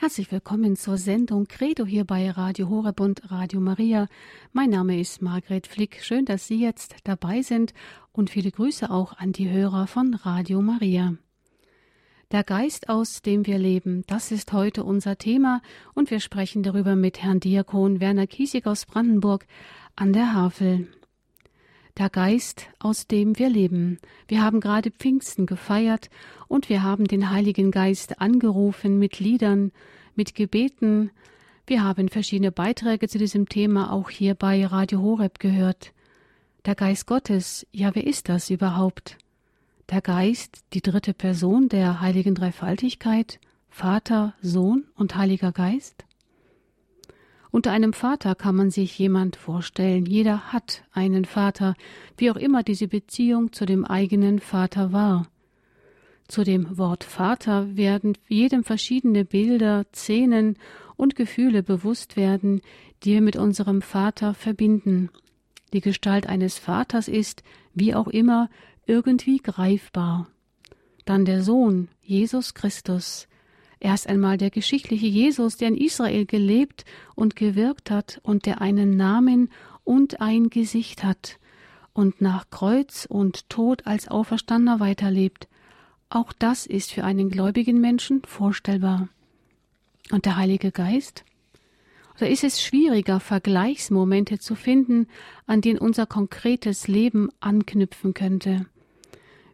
Herzlich willkommen zur Sendung Credo hier bei Radio Horeb und Radio Maria. Mein Name ist Margret Flick. Schön, dass Sie jetzt dabei sind und viele Grüße auch an die Hörer von Radio Maria. Der Geist, aus dem wir leben, das ist heute unser Thema und wir sprechen darüber mit Herrn Diakon Werner Kiesig aus Brandenburg an der Havel. Der Geist, aus dem wir leben. Wir haben gerade Pfingsten gefeiert und wir haben den Heiligen Geist angerufen mit Liedern, mit Gebeten. Wir haben verschiedene Beiträge zu diesem Thema auch hier bei Radio Horeb gehört. Der Geist Gottes, ja, wer ist das überhaupt? Der Geist, die dritte Person der heiligen Dreifaltigkeit, Vater, Sohn und Heiliger Geist? Unter einem Vater kann man sich jemand vorstellen. Jeder hat einen Vater, wie auch immer diese Beziehung zu dem eigenen Vater war. Zu dem Wort Vater werden jedem verschiedene Bilder, Szenen und Gefühle bewusst werden, die wir mit unserem Vater verbinden. Die Gestalt eines Vaters ist, wie auch immer, irgendwie greifbar. Dann der Sohn, Jesus Christus. Erst einmal der geschichtliche Jesus, der in Israel gelebt und gewirkt hat und der einen Namen und ein Gesicht hat und nach Kreuz und Tod als Auferstandener weiterlebt. Auch das ist für einen gläubigen Menschen vorstellbar. Und der Heilige Geist? Oder ist es schwieriger, Vergleichsmomente zu finden, an denen unser konkretes Leben anknüpfen könnte?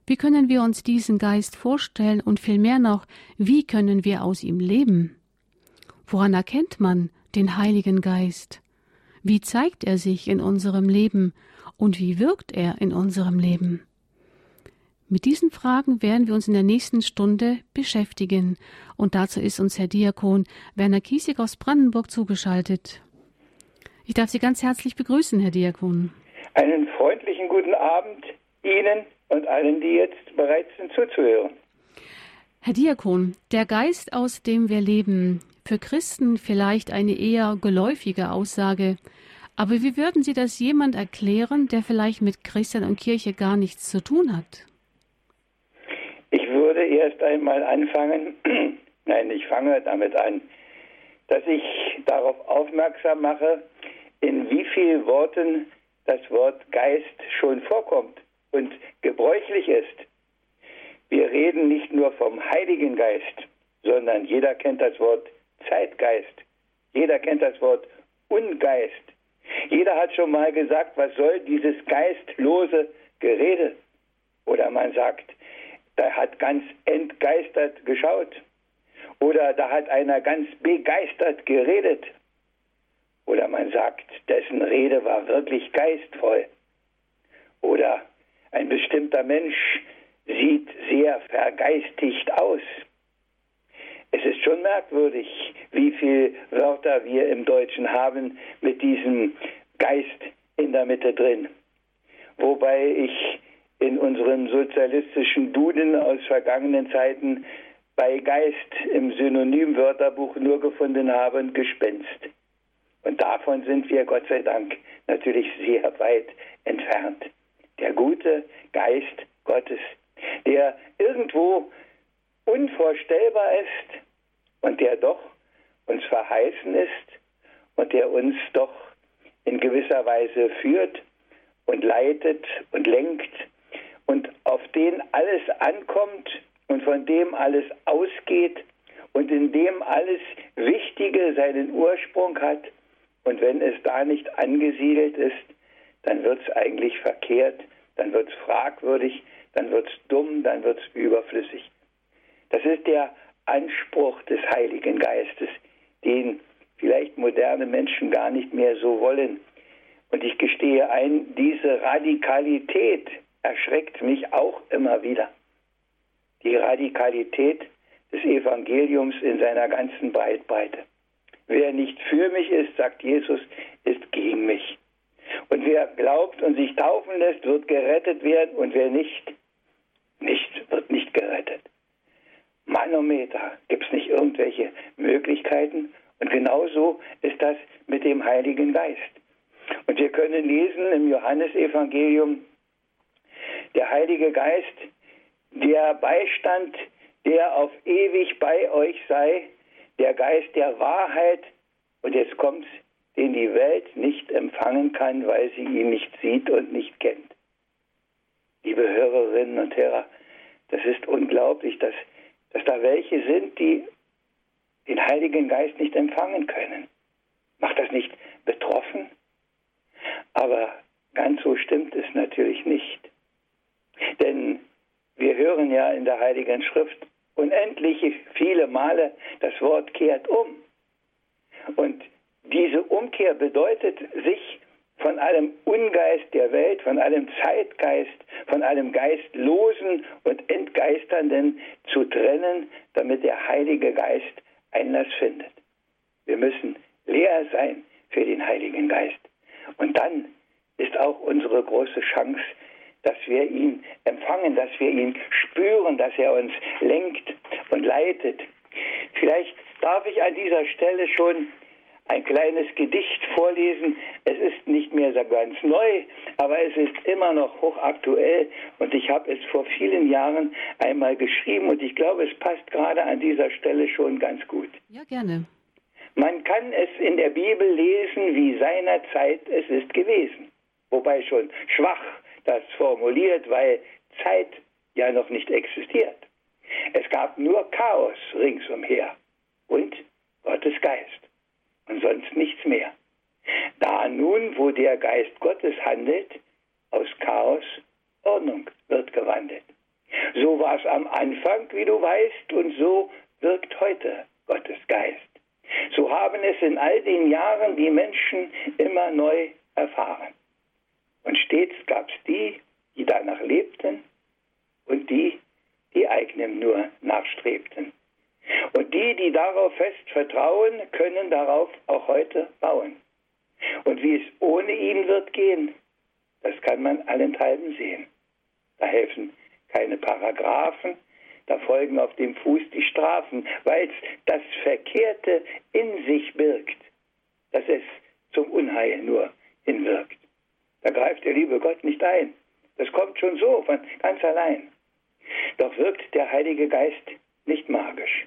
Wie können wir uns diesen Geist vorstellen und vielmehr noch, wie können wir aus ihm leben? Woran erkennt man den Heiligen Geist? Wie zeigt er sich in unserem Leben und wie wirkt er in unserem Leben? Mit diesen Fragen werden wir uns in der nächsten Stunde beschäftigen. Und dazu ist uns Herr Diakon Werner Kiesig aus Brandenburg zugeschaltet. Ich darf Sie ganz herzlich begrüßen, Herr Diakon. Einen freundlichen guten Abend Ihnen und allen, die jetzt bereit sind zuzuhören. Herr Diakon, der Geist, aus dem wir leben, für Christen vielleicht eine eher geläufige Aussage, aber wie würden Sie das jemand erklären, der vielleicht mit Christian und Kirche gar nichts zu tun hat? Ich würde erst einmal anfangen, nein, ich fange damit an, dass ich darauf aufmerksam mache, in wie vielen Worten das Wort Geist schon vorkommt und gebräuchlich ist. Wir reden nicht nur vom Heiligen Geist, sondern jeder kennt das Wort Zeitgeist. Jeder kennt das Wort Ungeist. Jeder hat schon mal gesagt, was soll dieses geistlose Gerede? Oder man sagt, da hat ganz entgeistert geschaut. Oder da hat einer ganz begeistert geredet. Oder man sagt, dessen Rede war wirklich geistvoll. Oder ein bestimmter Mensch sieht sehr vergeistigt aus. Es ist schon merkwürdig, wie viele Wörter wir im Deutschen haben mit diesem Geist in der Mitte drin. Wobei ich in unserem sozialistischen Duden aus vergangenen Zeiten bei Geist im Synonymwörterbuch nur gefunden habe Gespenst. Und davon sind wir Gott sei Dank natürlich sehr weit entfernt der gute Geist Gottes, der irgendwo unvorstellbar ist und der doch uns verheißen ist und der uns doch in gewisser Weise führt und leitet und lenkt und auf den alles ankommt und von dem alles ausgeht und in dem alles Wichtige seinen Ursprung hat. Und wenn es da nicht angesiedelt ist, dann wird es eigentlich verkehrt, dann wird es fragwürdig, dann wird es dumm, dann wird es überflüssig. Das ist der Anspruch des Heiligen Geistes, den vielleicht moderne Menschen gar nicht mehr so wollen. Und ich gestehe ein, diese Radikalität erschreckt mich auch immer wieder. Die Radikalität des Evangeliums in seiner ganzen Breitbreite. Wer nicht für mich ist, sagt Jesus, ist gegen mich. Und wer glaubt und sich taufen lässt, wird gerettet werden und wer nicht, nicht, wird nicht gerettet. Manometer, gibt es nicht irgendwelche Möglichkeiten? Und genauso ist das mit dem Heiligen Geist. Und wir können lesen im Johannesevangelium, der Heilige Geist, der Beistand, der auf ewig bei euch sei, der Geist der Wahrheit, und jetzt kommt's, den die Welt nicht empfangen kann, weil sie ihn nicht sieht und nicht kennt. Liebe Hörerinnen und Hörer, das ist unglaublich, dass, dass da welche sind, die den Heiligen Geist nicht empfangen können. Macht das nicht betroffen? Aber ganz so stimmt es natürlich nicht. Denn wir hören ja in der Heiligen Schrift unendlich viele Male das Wort kehrt um. Und diese Umkehr bedeutet, sich von allem Ungeist der Welt, von allem Zeitgeist, von allem Geistlosen und Entgeisternden zu trennen, damit der Heilige Geist Einlass findet. Wir müssen leer sein für den Heiligen Geist. Und dann ist auch unsere große Chance, dass wir ihn empfangen, dass wir ihn spüren, dass er uns lenkt und leitet. Vielleicht darf ich an dieser Stelle schon ein kleines Gedicht vorlesen. Es ist nicht mehr so ganz neu, aber es ist immer noch hochaktuell und ich habe es vor vielen Jahren einmal geschrieben und ich glaube, es passt gerade an dieser Stelle schon ganz gut. Ja, gerne. Man kann es in der Bibel lesen, wie seinerzeit es ist gewesen. Wobei schon schwach das formuliert, weil Zeit ja noch nicht existiert. Es gab nur Chaos ringsumher und Gottes Geist und sonst nichts mehr. Da nun, wo der Geist Gottes handelt, aus Chaos Ordnung wird gewandelt. So war es am Anfang, wie du weißt, und so wirkt heute Gottes Geist. So haben es in all den Jahren die Menschen immer neu erfahren. Und stets gab es die, die danach lebten und die, die eigenem nur nachstrebten. Und die, die darauf fest vertrauen, können darauf auch heute bauen. Und wie es ohne ihn wird gehen, das kann man allenthalben sehen. Da helfen keine Paragraphen, da folgen auf dem Fuß die Strafen, weil es das Verkehrte in sich birgt, dass es zum Unheil nur hinwirkt. Da greift der liebe Gott nicht ein. Das kommt schon so, von ganz allein. Doch wirkt der Heilige Geist nicht magisch.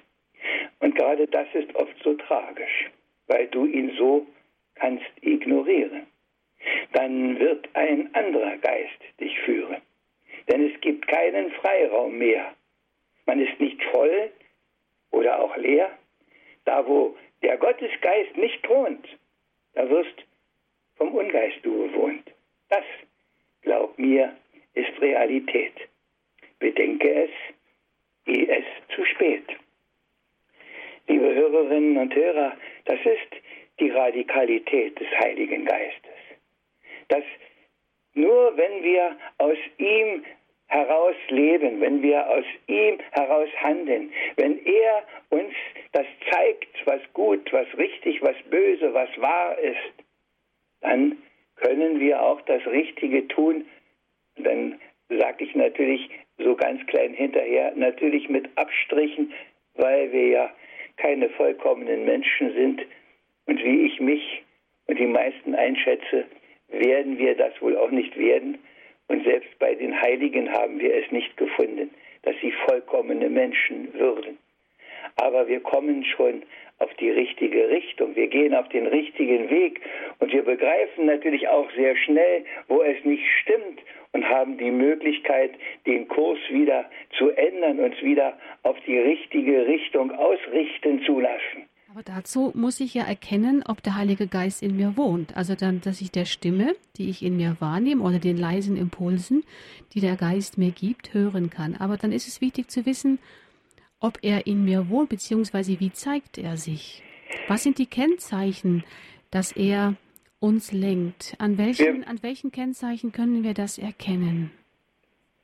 Und gerade das ist oft so tragisch, weil du ihn so kannst ignorieren. Dann wird ein anderer Geist dich führen. Denn es gibt keinen Freiraum mehr. Man ist nicht voll oder auch leer. Da, wo der Gottesgeist nicht thront, da wirst vom Ungeist du bewohnt. Das, glaub mir, ist Realität. Bedenke es, ehe es zu spät liebe Hörerinnen und Hörer, das ist die Radikalität des Heiligen Geistes. Dass nur wenn wir aus ihm heraus leben, wenn wir aus ihm heraus handeln, wenn er uns das zeigt, was gut, was richtig, was böse, was wahr ist, dann können wir auch das Richtige tun. Dann sage ich natürlich so ganz klein hinterher, natürlich mit Abstrichen, weil wir ja keine vollkommenen Menschen sind. Und wie ich mich und die meisten einschätze, werden wir das wohl auch nicht werden. Und selbst bei den Heiligen haben wir es nicht gefunden, dass sie vollkommene Menschen würden. Aber wir kommen schon auf die richtige Richtung. Wir gehen auf den richtigen Weg und wir begreifen natürlich auch sehr schnell, wo es nicht stimmt und haben die Möglichkeit, den Kurs wieder zu ändern, uns wieder auf die richtige Richtung ausrichten zu lassen. Aber dazu muss ich ja erkennen, ob der Heilige Geist in mir wohnt. Also dann, dass ich der Stimme, die ich in mir wahrnehme, oder den leisen Impulsen, die der Geist mir gibt, hören kann. Aber dann ist es wichtig zu wissen, ob er in mir wohnt, beziehungsweise wie zeigt er sich. Was sind die Kennzeichen, dass er uns lenkt? An welchen, an welchen Kennzeichen können wir das erkennen?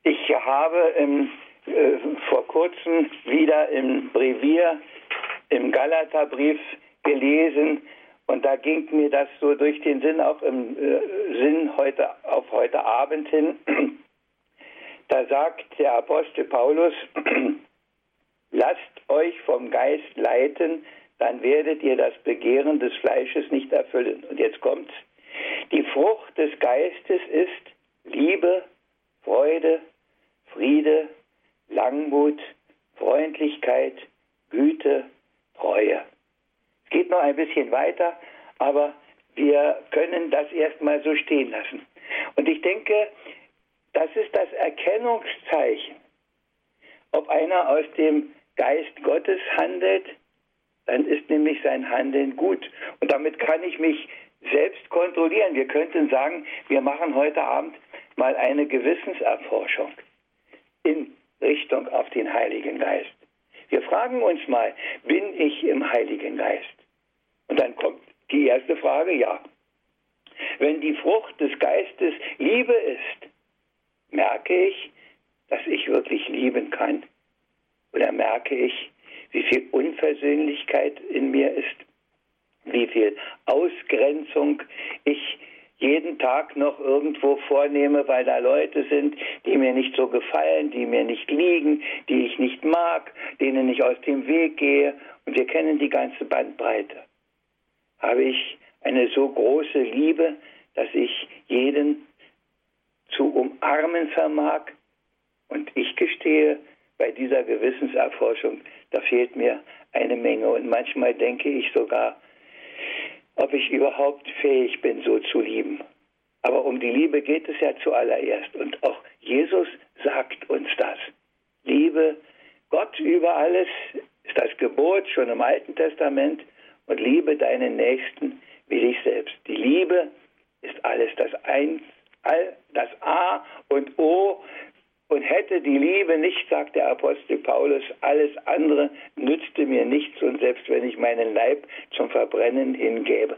Ich habe ähm, äh, vor kurzem wieder im Brevier, im Galaterbrief gelesen und da ging mir das so durch den Sinn, auch im äh, Sinn heute auf heute Abend hin. Da sagt der Apostel Paulus, lasst euch vom Geist leiten, dann werdet ihr das Begehren des Fleisches nicht erfüllen. Und jetzt kommt's. Die Frucht des Geistes ist Liebe, Freude, Friede, Langmut, Freundlichkeit, Güte, Treue, noch ein bisschen weiter, aber wir können das erstmal so stehen lassen. Und ich denke, das ist das Erkennungszeichen, ob einer aus dem Geist Gottes handelt, dann ist nämlich sein Handeln gut. Und damit kann ich mich selbst kontrollieren. Wir könnten sagen, wir machen heute Abend mal eine Gewissenserforschung in Richtung auf den Heiligen Geist. Wir fragen uns mal, bin ich im Heiligen Geist? Und dann kommt die erste Frage, ja. Wenn die Frucht des Geistes Liebe ist, merke ich, dass ich wirklich lieben kann. Oder merke ich, wie viel Unversöhnlichkeit in mir ist, wie viel Ausgrenzung ich jeden Tag noch irgendwo vornehme, weil da Leute sind, die mir nicht so gefallen, die mir nicht liegen, die ich nicht mag, denen ich aus dem Weg gehe. Und wir kennen die ganze Bandbreite. Habe ich eine so große Liebe, dass ich jeden zu umarmen vermag? Und ich gestehe, bei dieser Gewissenserforschung, da fehlt mir eine Menge. Und manchmal denke ich sogar, ob ich überhaupt fähig bin, so zu lieben. Aber um die Liebe geht es ja zuallererst. Und auch Jesus sagt uns das. Liebe Gott über alles ist das Gebot schon im Alten Testament und liebe deinen Nächsten wie dich selbst. Die Liebe ist alles das Eins, all, das A und O und hätte die Liebe nicht, sagt der Apostel Paulus, alles andere nützte mir nichts und selbst wenn ich meinen Leib zum Verbrennen hingäbe.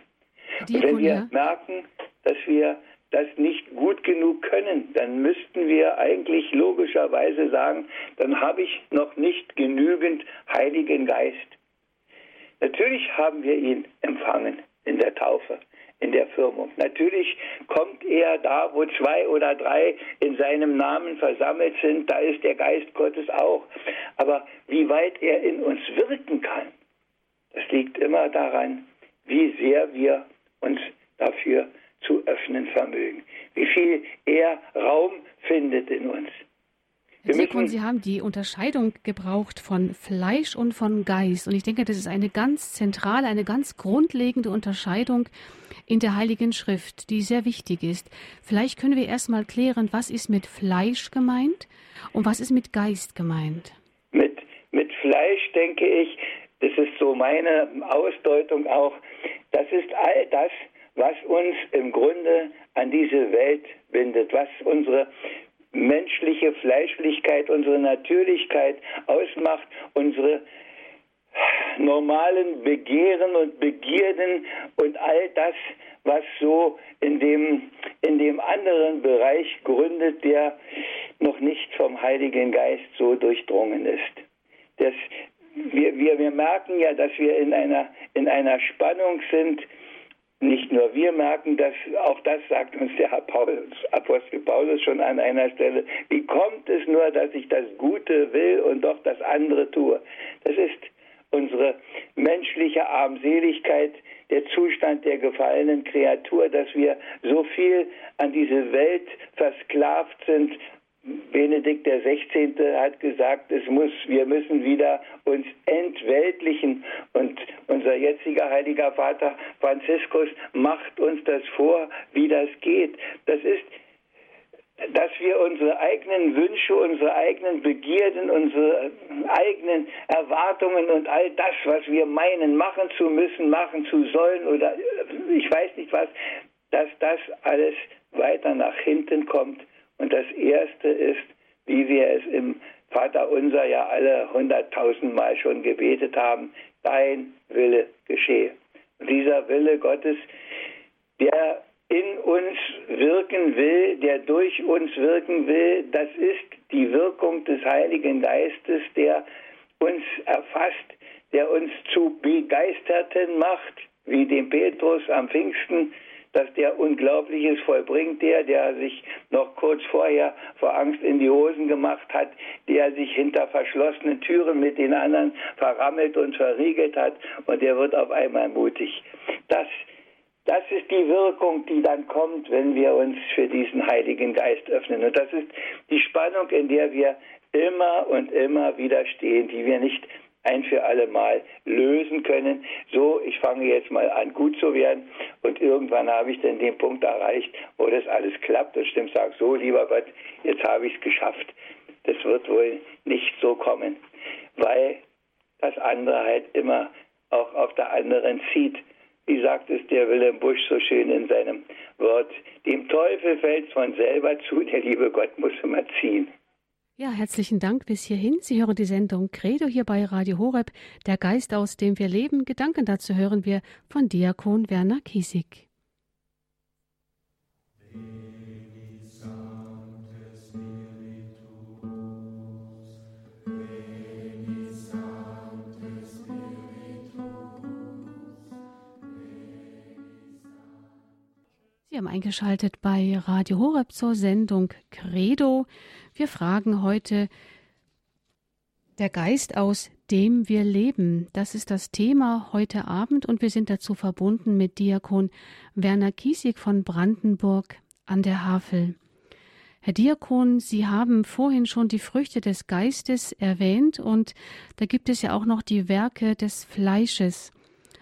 Und wenn wir merken, dass wir das nicht gut genug können, dann müssten wir eigentlich logischerweise sagen, dann habe ich noch nicht genügend Heiligen Geist. Natürlich haben wir ihn empfangen in der Taufe in der Firmung. Natürlich kommt er da, wo zwei oder drei in seinem Namen versammelt sind, da ist der Geist Gottes auch. Aber wie weit er in uns wirken kann, das liegt immer daran, wie sehr wir uns dafür zu öffnen vermögen, wie viel er Raum findet in uns. Herr Sekun, Sie haben die Unterscheidung gebraucht von Fleisch und von Geist. Und ich denke, das ist eine ganz zentrale, eine ganz grundlegende Unterscheidung in der Heiligen Schrift, die sehr wichtig ist. Vielleicht können wir erst mal klären, was ist mit Fleisch gemeint und was ist mit Geist gemeint? Mit, mit Fleisch denke ich, das ist so meine Ausdeutung auch, das ist all das, was uns im Grunde an diese Welt bindet, was unsere menschliche Fleischlichkeit, unsere Natürlichkeit ausmacht, unsere normalen Begehren und Begierden und all das, was so in dem, in dem anderen Bereich gründet, der noch nicht vom Heiligen Geist so durchdrungen ist. Das, wir, wir, wir merken ja, dass wir in einer, in einer Spannung sind, nicht nur wir merken das, auch das sagt uns der Paulus, Apostel Paulus schon an einer Stelle. Wie kommt es nur, dass ich das Gute will und doch das andere tue? Das ist unsere menschliche Armseligkeit, der Zustand der gefallenen Kreatur, dass wir so viel an diese Welt versklavt sind Benedikt der 16. hat gesagt, es muss, wir müssen wieder uns entweltlichen und unser jetziger heiliger Vater Franziskus macht uns das vor, wie das geht. Das ist dass wir unsere eigenen Wünsche, unsere eigenen Begierden, unsere eigenen Erwartungen und all das, was wir meinen, machen zu müssen, machen zu sollen oder ich weiß nicht was, dass das alles weiter nach hinten kommt und das erste ist, wie wir es im Vater unser ja alle hunderttausend Mal schon gebetet haben, dein Wille geschehe. Und dieser Wille Gottes, der in uns wirken will, der durch uns wirken will, das ist die Wirkung des Heiligen Geistes, der uns erfasst, der uns zu Begeisterten macht, wie dem Petrus am Pfingsten, dass der Unglaubliches vollbringt, der, der sich noch kurz vorher vor Angst in die Hosen gemacht hat, der sich hinter verschlossenen Türen mit den anderen verrammelt und verriegelt hat und der wird auf einmal mutig. Das, das ist die Wirkung, die dann kommt, wenn wir uns für diesen Heiligen Geist öffnen. Und das ist die Spannung, in der wir immer und immer wieder stehen, die wir nicht ein für alle Mal lösen können. So, ich fange jetzt mal an, gut zu werden. Und irgendwann habe ich dann den Punkt erreicht, wo das alles klappt und stimmt, sage so, lieber Gott, jetzt habe ich es geschafft. Das wird wohl nicht so kommen, weil das andere halt immer auch auf der anderen zieht. Wie sagt es der Wilhelm Busch so schön in seinem Wort, dem Teufel fällt es von selber zu, der liebe Gott muss immer ziehen. Ja, herzlichen Dank bis hierhin. Sie hören die Sendung Credo hier bei Radio Horeb, der Geist, aus dem wir leben. Gedanken dazu hören wir von Diakon Werner Kiesig. Sie haben eingeschaltet bei Radio Horeb zur Sendung Credo. Wir fragen heute der Geist, aus dem wir leben. Das ist das Thema heute Abend und wir sind dazu verbunden mit Diakon Werner Kiesig von Brandenburg an der Havel. Herr Diakon, Sie haben vorhin schon die Früchte des Geistes erwähnt und da gibt es ja auch noch die Werke des Fleisches.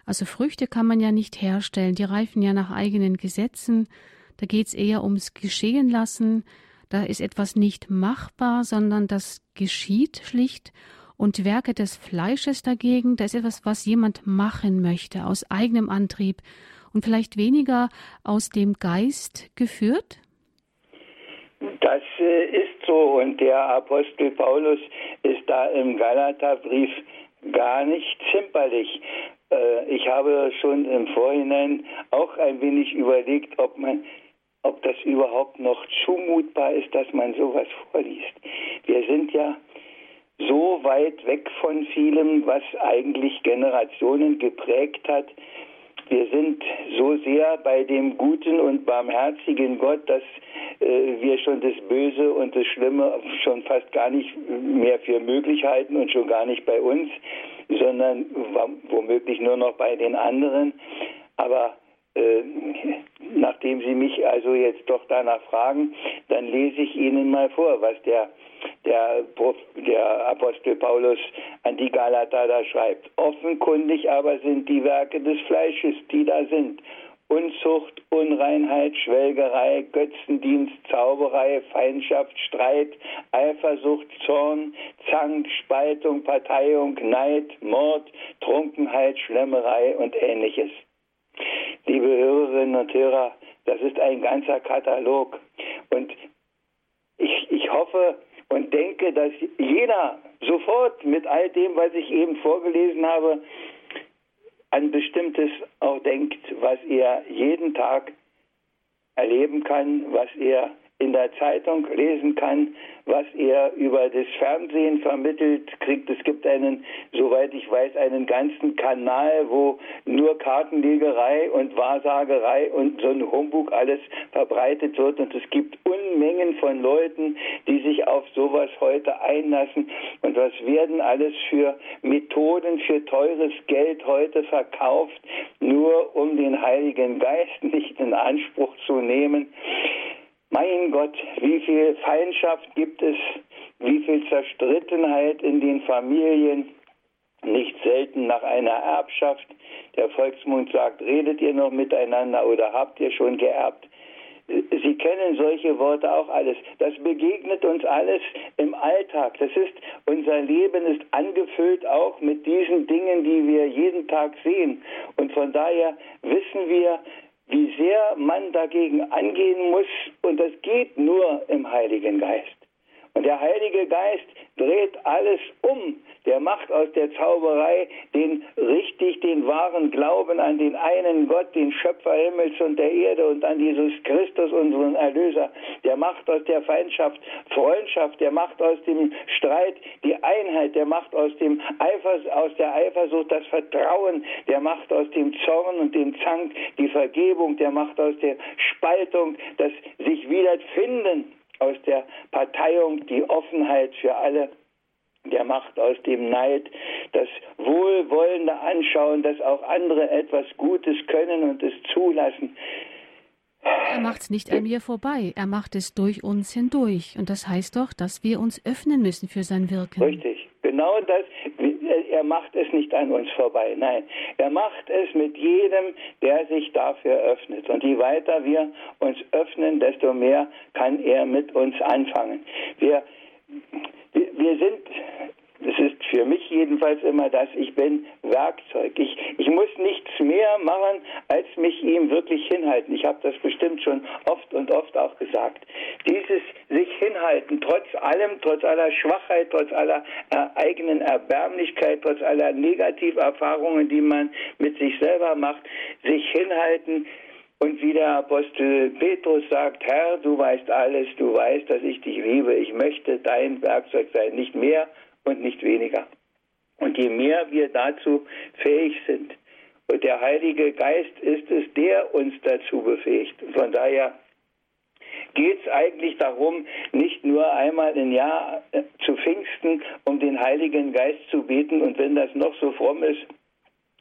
Also Früchte kann man ja nicht herstellen, die reifen ja nach eigenen Gesetzen. Da geht es eher ums Geschehen lassen. Da ist etwas nicht machbar, sondern das geschieht schlicht. Und Werke des Fleisches dagegen, da ist etwas, was jemand machen möchte, aus eigenem Antrieb und vielleicht weniger aus dem Geist geführt? Das äh, ist so und der Apostel Paulus ist da im Galaterbrief gar nicht zimperlich. Äh, ich habe schon im Vorhinein auch ein wenig überlegt, ob man ob das überhaupt noch zumutbar ist, dass man sowas vorliest. Wir sind ja so weit weg von vielem, was eigentlich Generationen geprägt hat. Wir sind so sehr bei dem guten und barmherzigen Gott, dass äh, wir schon das Böse und das Schlimme schon fast gar nicht mehr für möglich halten und schon gar nicht bei uns sondern womöglich nur noch bei den anderen. Aber äh, nachdem Sie mich also jetzt doch danach fragen, dann lese ich Ihnen mal vor, was der, der, der Apostel Paulus an die Galater da schreibt. Offenkundig aber sind die Werke des Fleisches, die da sind. Unzucht, Unreinheit, Schwelgerei, Götzendienst, Zauberei, Feindschaft, Streit, Eifersucht, Zorn, Zank, Spaltung, Parteiung, Neid, Mord, Trunkenheit, Schlemmerei und ähnliches. Liebe Hörerinnen und Hörer, das ist ein ganzer Katalog. Und ich, ich hoffe und denke, dass jeder sofort mit all dem, was ich eben vorgelesen habe, an Bestimmtes auch denkt, was er jeden Tag erleben kann, was er in der Zeitung lesen kann, was er über das Fernsehen vermittelt kriegt. Es gibt einen, soweit ich weiß, einen ganzen Kanal, wo nur Kartenlegerei und Wahrsagerei und so ein Humbug alles verbreitet wird. Und es gibt Unmengen von Leuten, die sich auf sowas heute einlassen. Und was werden alles für Methoden für teures Geld heute verkauft, nur um den Heiligen Geist nicht in Anspruch zu nehmen. Mein Gott, wie viel Feindschaft gibt es, wie viel Zerstrittenheit in den Familien, nicht selten nach einer Erbschaft. Der Volksmund sagt, redet ihr noch miteinander oder habt ihr schon geerbt? Sie kennen solche Worte auch alles. Das begegnet uns alles im Alltag. Das ist, unser Leben ist angefüllt auch mit diesen Dingen, die wir jeden Tag sehen. Und von daher wissen wir, wie sehr man dagegen angehen muss. Und das geht nur im Heiligen Geist. Und der Heilige Geist dreht alles um. Der macht aus der Zauberei den richtig, den wahren Glauben an den einen Gott, den Schöpfer Himmels und der Erde und an Jesus Christus, unseren Erlöser. Der macht aus der Feindschaft Freundschaft. Der macht aus dem Streit die Einheit. Der macht aus dem Eifer, aus der Eifersucht das Vertrauen. Der macht aus dem Zorn und dem Zank die Vergebung. Der macht aus der Spaltung das sich wiederfinden aus der Parteiung die Offenheit für alle, der macht aus dem Neid das wohlwollende Anschauen, dass auch andere etwas Gutes können und es zulassen. Er macht es nicht an mir vorbei, er macht es durch uns hindurch. Und das heißt doch, dass wir uns öffnen müssen für sein Wirken. Richtig, genau das. Er, macht es nicht an uns vorbei. Nein, er macht es mit jedem, der sich dafür öffnet. Und je weiter wir uns öffnen, desto mehr kann er mit uns anfangen. Wir, wir sind das ist für mich jedenfalls immer das, ich bin Werkzeug. Ich, ich muss nichts mehr machen, als mich ihm wirklich hinhalten. Ich habe das bestimmt schon oft und oft auch gesagt. Dieses sich hinhalten, trotz allem, trotz aller Schwachheit, trotz aller äh, eigenen Erbärmlichkeit, trotz aller Negativerfahrungen, die man mit sich selber macht, sich hinhalten, und wie der Apostel Petrus sagt, Herr, du weißt alles, du weißt, dass ich dich liebe, ich möchte dein Werkzeug sein, nicht mehr und nicht weniger. Und je mehr wir dazu fähig sind, und der Heilige Geist ist es, der uns dazu befähigt. Von daher geht es eigentlich darum, nicht nur einmal im Jahr äh, zu Pfingsten, um den Heiligen Geist zu beten und wenn das noch so fromm ist,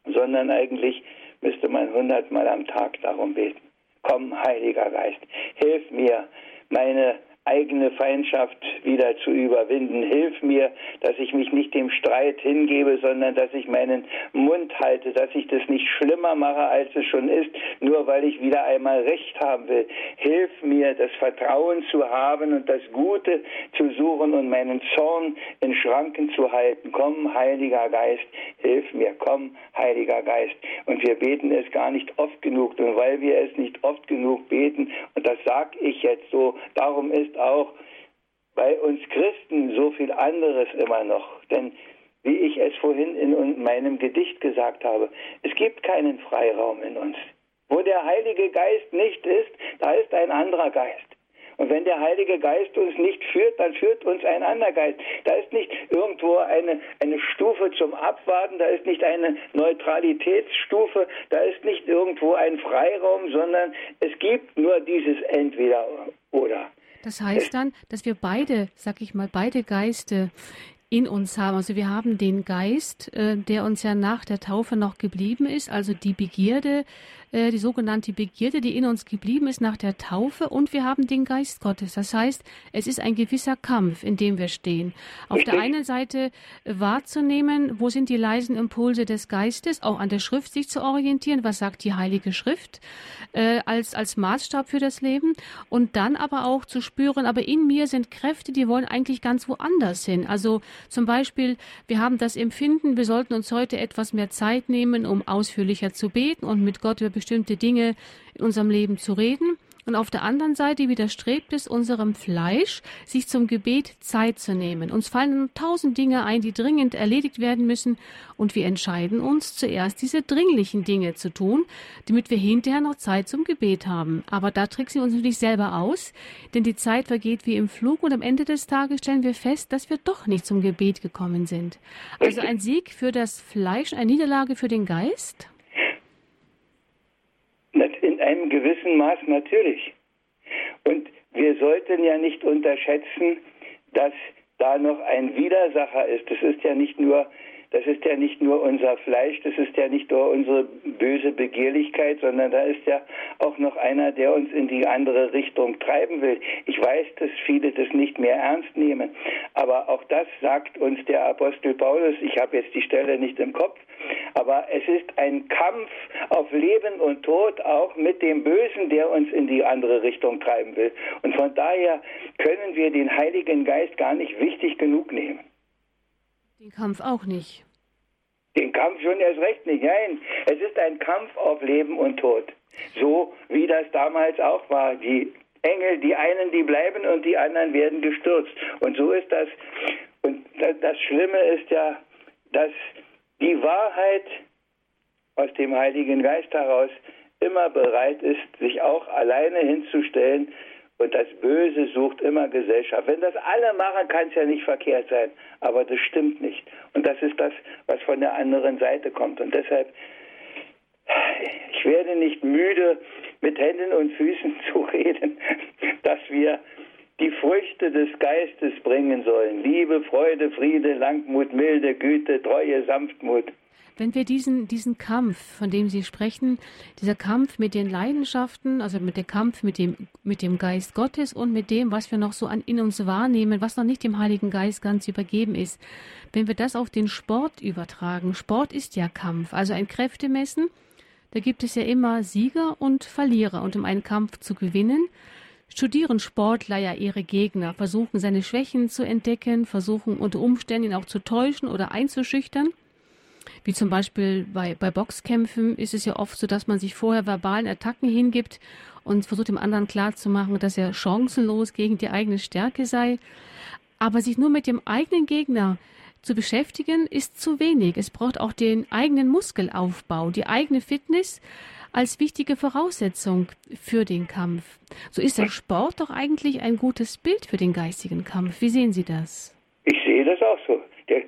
sondern eigentlich müsste man hundertmal am Tag darum beten. Komm, Heiliger Geist, hilf mir, meine eigene Feindschaft wieder zu überwinden. Hilf mir, dass ich mich nicht dem Streit hingebe, sondern dass ich meinen Mund halte, dass ich das nicht schlimmer mache, als es schon ist, nur weil ich wieder einmal Recht haben will. Hilf mir, das Vertrauen zu haben und das Gute zu suchen und meinen Zorn in Schranken zu halten. Komm, Heiliger Geist, hilf mir. Komm, Heiliger Geist. Und wir beten es gar nicht oft genug. Und weil wir es nicht oft genug beten, und das sage ich jetzt so, darum ist auch bei uns Christen so viel anderes immer noch. Denn wie ich es vorhin in meinem Gedicht gesagt habe, es gibt keinen Freiraum in uns. Wo der Heilige Geist nicht ist, da ist ein anderer Geist. Und wenn der Heilige Geist uns nicht führt, dann führt uns ein anderer Geist. Da ist nicht irgendwo eine, eine Stufe zum Abwarten, da ist nicht eine Neutralitätsstufe, da ist nicht irgendwo ein Freiraum, sondern es gibt nur dieses Entweder oder. Das heißt dann, dass wir beide, sag ich mal, beide Geiste in uns haben. Also wir haben den Geist, äh, der uns ja nach der Taufe noch geblieben ist, also die Begierde, äh, die sogenannte Begierde, die in uns geblieben ist nach der Taufe und wir haben den Geist Gottes. Das heißt, es ist ein gewisser Kampf, in dem wir stehen. Auf der einen Seite wahrzunehmen, wo sind die leisen Impulse des Geistes, auch an der Schrift sich zu orientieren, was sagt die Heilige Schrift äh, als, als Maßstab für das Leben und dann aber auch zu spüren, aber in mir sind Kräfte, die wollen eigentlich ganz woanders hin. Also zum Beispiel, wir haben das Empfinden, wir sollten uns heute etwas mehr Zeit nehmen, um ausführlicher zu beten und mit Gott über bestimmte Dinge in unserem Leben zu reden. Und auf der anderen Seite widerstrebt es unserem Fleisch, sich zum Gebet Zeit zu nehmen. Uns fallen tausend Dinge ein, die dringend erledigt werden müssen. Und wir entscheiden uns zuerst, diese dringlichen Dinge zu tun, damit wir hinterher noch Zeit zum Gebet haben. Aber da tricksen wir uns natürlich selber aus, denn die Zeit vergeht wie im Flug und am Ende des Tages stellen wir fest, dass wir doch nicht zum Gebet gekommen sind. Also ein Sieg für das Fleisch, eine Niederlage für den Geist? In einem gewissen Maß natürlich. Und wir sollten ja nicht unterschätzen, dass da noch ein Widersacher ist. Das ist ja nicht nur das ist ja nicht nur unser Fleisch, das ist ja nicht nur unsere böse Begehrlichkeit, sondern da ist ja auch noch einer, der uns in die andere Richtung treiben will. Ich weiß, dass viele das nicht mehr ernst nehmen, aber auch das sagt uns der Apostel Paulus. Ich habe jetzt die Stelle nicht im Kopf, aber es ist ein Kampf auf Leben und Tod auch mit dem Bösen, der uns in die andere Richtung treiben will. Und von daher können wir den Heiligen Geist gar nicht wichtig genug nehmen. Den Kampf auch nicht. Den Kampf schon erst recht nicht. Nein, es ist ein Kampf auf Leben und Tod. So wie das damals auch war. Die Engel, die einen, die bleiben und die anderen werden gestürzt. Und so ist das. Und das Schlimme ist ja, dass die Wahrheit aus dem Heiligen Geist heraus immer bereit ist, sich auch alleine hinzustellen und das Böse sucht immer Gesellschaft. Wenn das alle machen, kann es ja nicht verkehrt sein. Aber das stimmt nicht. Und das ist das, was von der anderen Seite kommt. Und deshalb, ich werde nicht müde, mit Händen und Füßen zu reden, dass wir die Früchte des Geistes bringen sollen. Liebe, Freude, Friede, Langmut, Milde, Güte, Treue, Sanftmut. Wenn wir diesen, diesen Kampf, von dem Sie sprechen, dieser Kampf mit den Leidenschaften, also mit dem Kampf mit dem, mit dem Geist Gottes und mit dem, was wir noch so an, in uns wahrnehmen, was noch nicht dem Heiligen Geist ganz übergeben ist, wenn wir das auf den Sport übertragen, Sport ist ja Kampf, also ein Kräftemessen, da gibt es ja immer Sieger und Verlierer. Und um einen Kampf zu gewinnen, studieren Sportler ja ihre Gegner, versuchen seine Schwächen zu entdecken, versuchen unter Umständen ihn auch zu täuschen oder einzuschüchtern. Wie zum Beispiel bei, bei Boxkämpfen ist es ja oft so, dass man sich vorher verbalen Attacken hingibt und versucht dem anderen klarzumachen, dass er chancenlos gegen die eigene Stärke sei. Aber sich nur mit dem eigenen Gegner zu beschäftigen, ist zu wenig. Es braucht auch den eigenen Muskelaufbau, die eigene Fitness als wichtige Voraussetzung für den Kampf. So ist der Sport doch eigentlich ein gutes Bild für den geistigen Kampf. Wie sehen Sie das? Ich sehe das auch so. Der,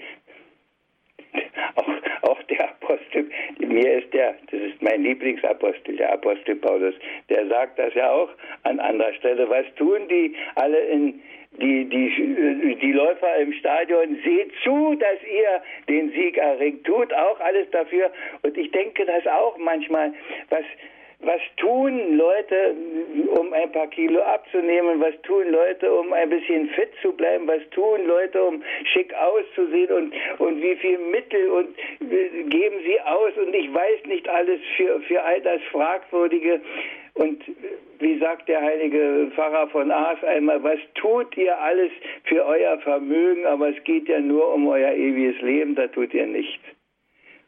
auch, auch der Apostel, mir ist der, das ist mein Lieblingsapostel, der Apostel Paulus, der sagt das ja auch an anderer Stelle. Was tun die alle in, die, die, die Läufer im Stadion, seht zu, dass ihr den Sieg erringt. Tut auch alles dafür. Und ich denke das auch manchmal, was, was tun Leute, um ein paar Kilo abzunehmen? Was tun Leute, um ein bisschen fit zu bleiben? Was tun Leute, um schick auszusehen? Und, und wie viel Mittel und geben sie aus? Und ich weiß nicht alles für, für all das Fragwürdige. Und wie sagt der heilige Pfarrer von Aas einmal, was tut ihr alles für euer Vermögen, aber es geht ja nur um euer ewiges Leben, da tut ihr nichts.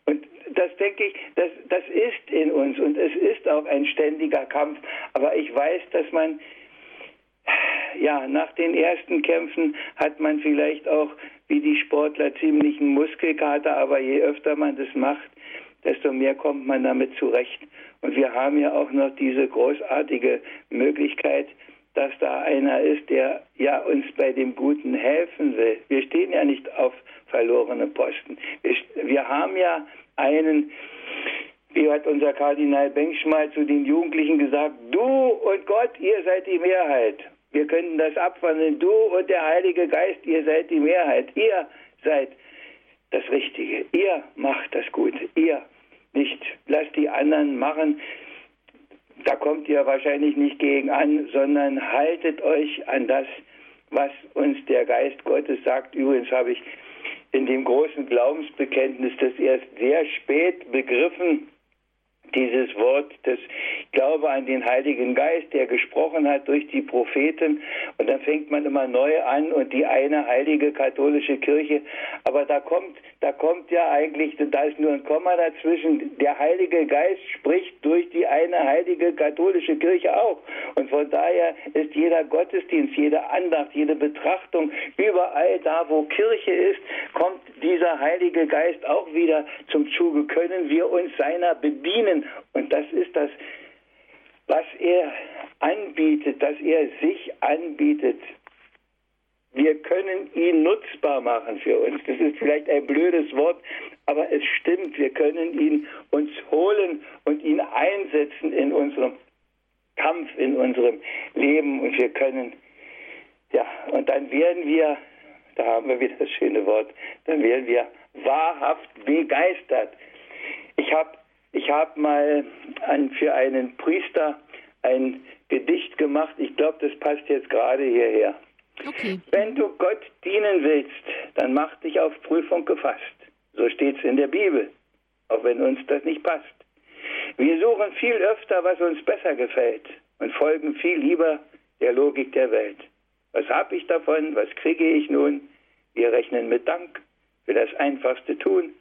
Und das denke ich, das, das ist in uns und es ist auch ein ständiger Kampf. Aber ich weiß, dass man, ja, nach den ersten Kämpfen hat man vielleicht auch, wie die Sportler, ziemlichen Muskelkater, aber je öfter man das macht, desto mehr kommt man damit zurecht. Und wir haben ja auch noch diese großartige Möglichkeit, dass da einer ist, der ja uns bei dem Guten helfen will. Wir stehen ja nicht auf verlorene Posten. Wir, wir haben ja einen, wie hat unser Kardinal Bengsch mal zu den Jugendlichen gesagt, du und Gott, ihr seid die Mehrheit. Wir könnten das abwandeln. Du und der Heilige Geist, ihr seid die Mehrheit. Ihr seid das Richtige. Ihr macht das Gute. Ihr nicht. Lasst die anderen machen. Da kommt ihr wahrscheinlich nicht gegen an, sondern haltet euch an das, was uns der Geist Gottes sagt. Übrigens habe ich in dem großen Glaubensbekenntnis das erst sehr spät begriffen, dieses Wort, das Glaube an den Heiligen Geist, der gesprochen hat durch die Propheten. Und dann fängt man immer neu an und die eine heilige katholische Kirche. Aber da kommt, da kommt ja eigentlich, da ist nur ein Komma dazwischen. Der Heilige Geist spricht durch die eine heilige katholische Kirche auch. Und von daher ist jeder Gottesdienst, jede Andacht, jede Betrachtung, überall da, wo Kirche ist, kommt dieser Heilige Geist auch wieder zum Zuge. Können wir uns seiner bedienen? Und das ist das was er anbietet, dass er sich anbietet. Wir können ihn nutzbar machen für uns. Das ist vielleicht ein blödes Wort, aber es stimmt. Wir können ihn uns holen und ihn einsetzen in unserem Kampf, in unserem Leben und wir können, ja, und dann werden wir, da haben wir wieder das schöne Wort, dann werden wir wahrhaft begeistert. Ich habe ich habe mal ein, für einen Priester ein Gedicht gemacht. Ich glaube, das passt jetzt gerade hierher. Okay. Wenn du Gott dienen willst, dann mach dich auf Prüfung gefasst. So steht es in der Bibel, auch wenn uns das nicht passt. Wir suchen viel öfter, was uns besser gefällt und folgen viel lieber der Logik der Welt. Was habe ich davon? Was kriege ich nun? Wir rechnen mit Dank für das einfachste Tun.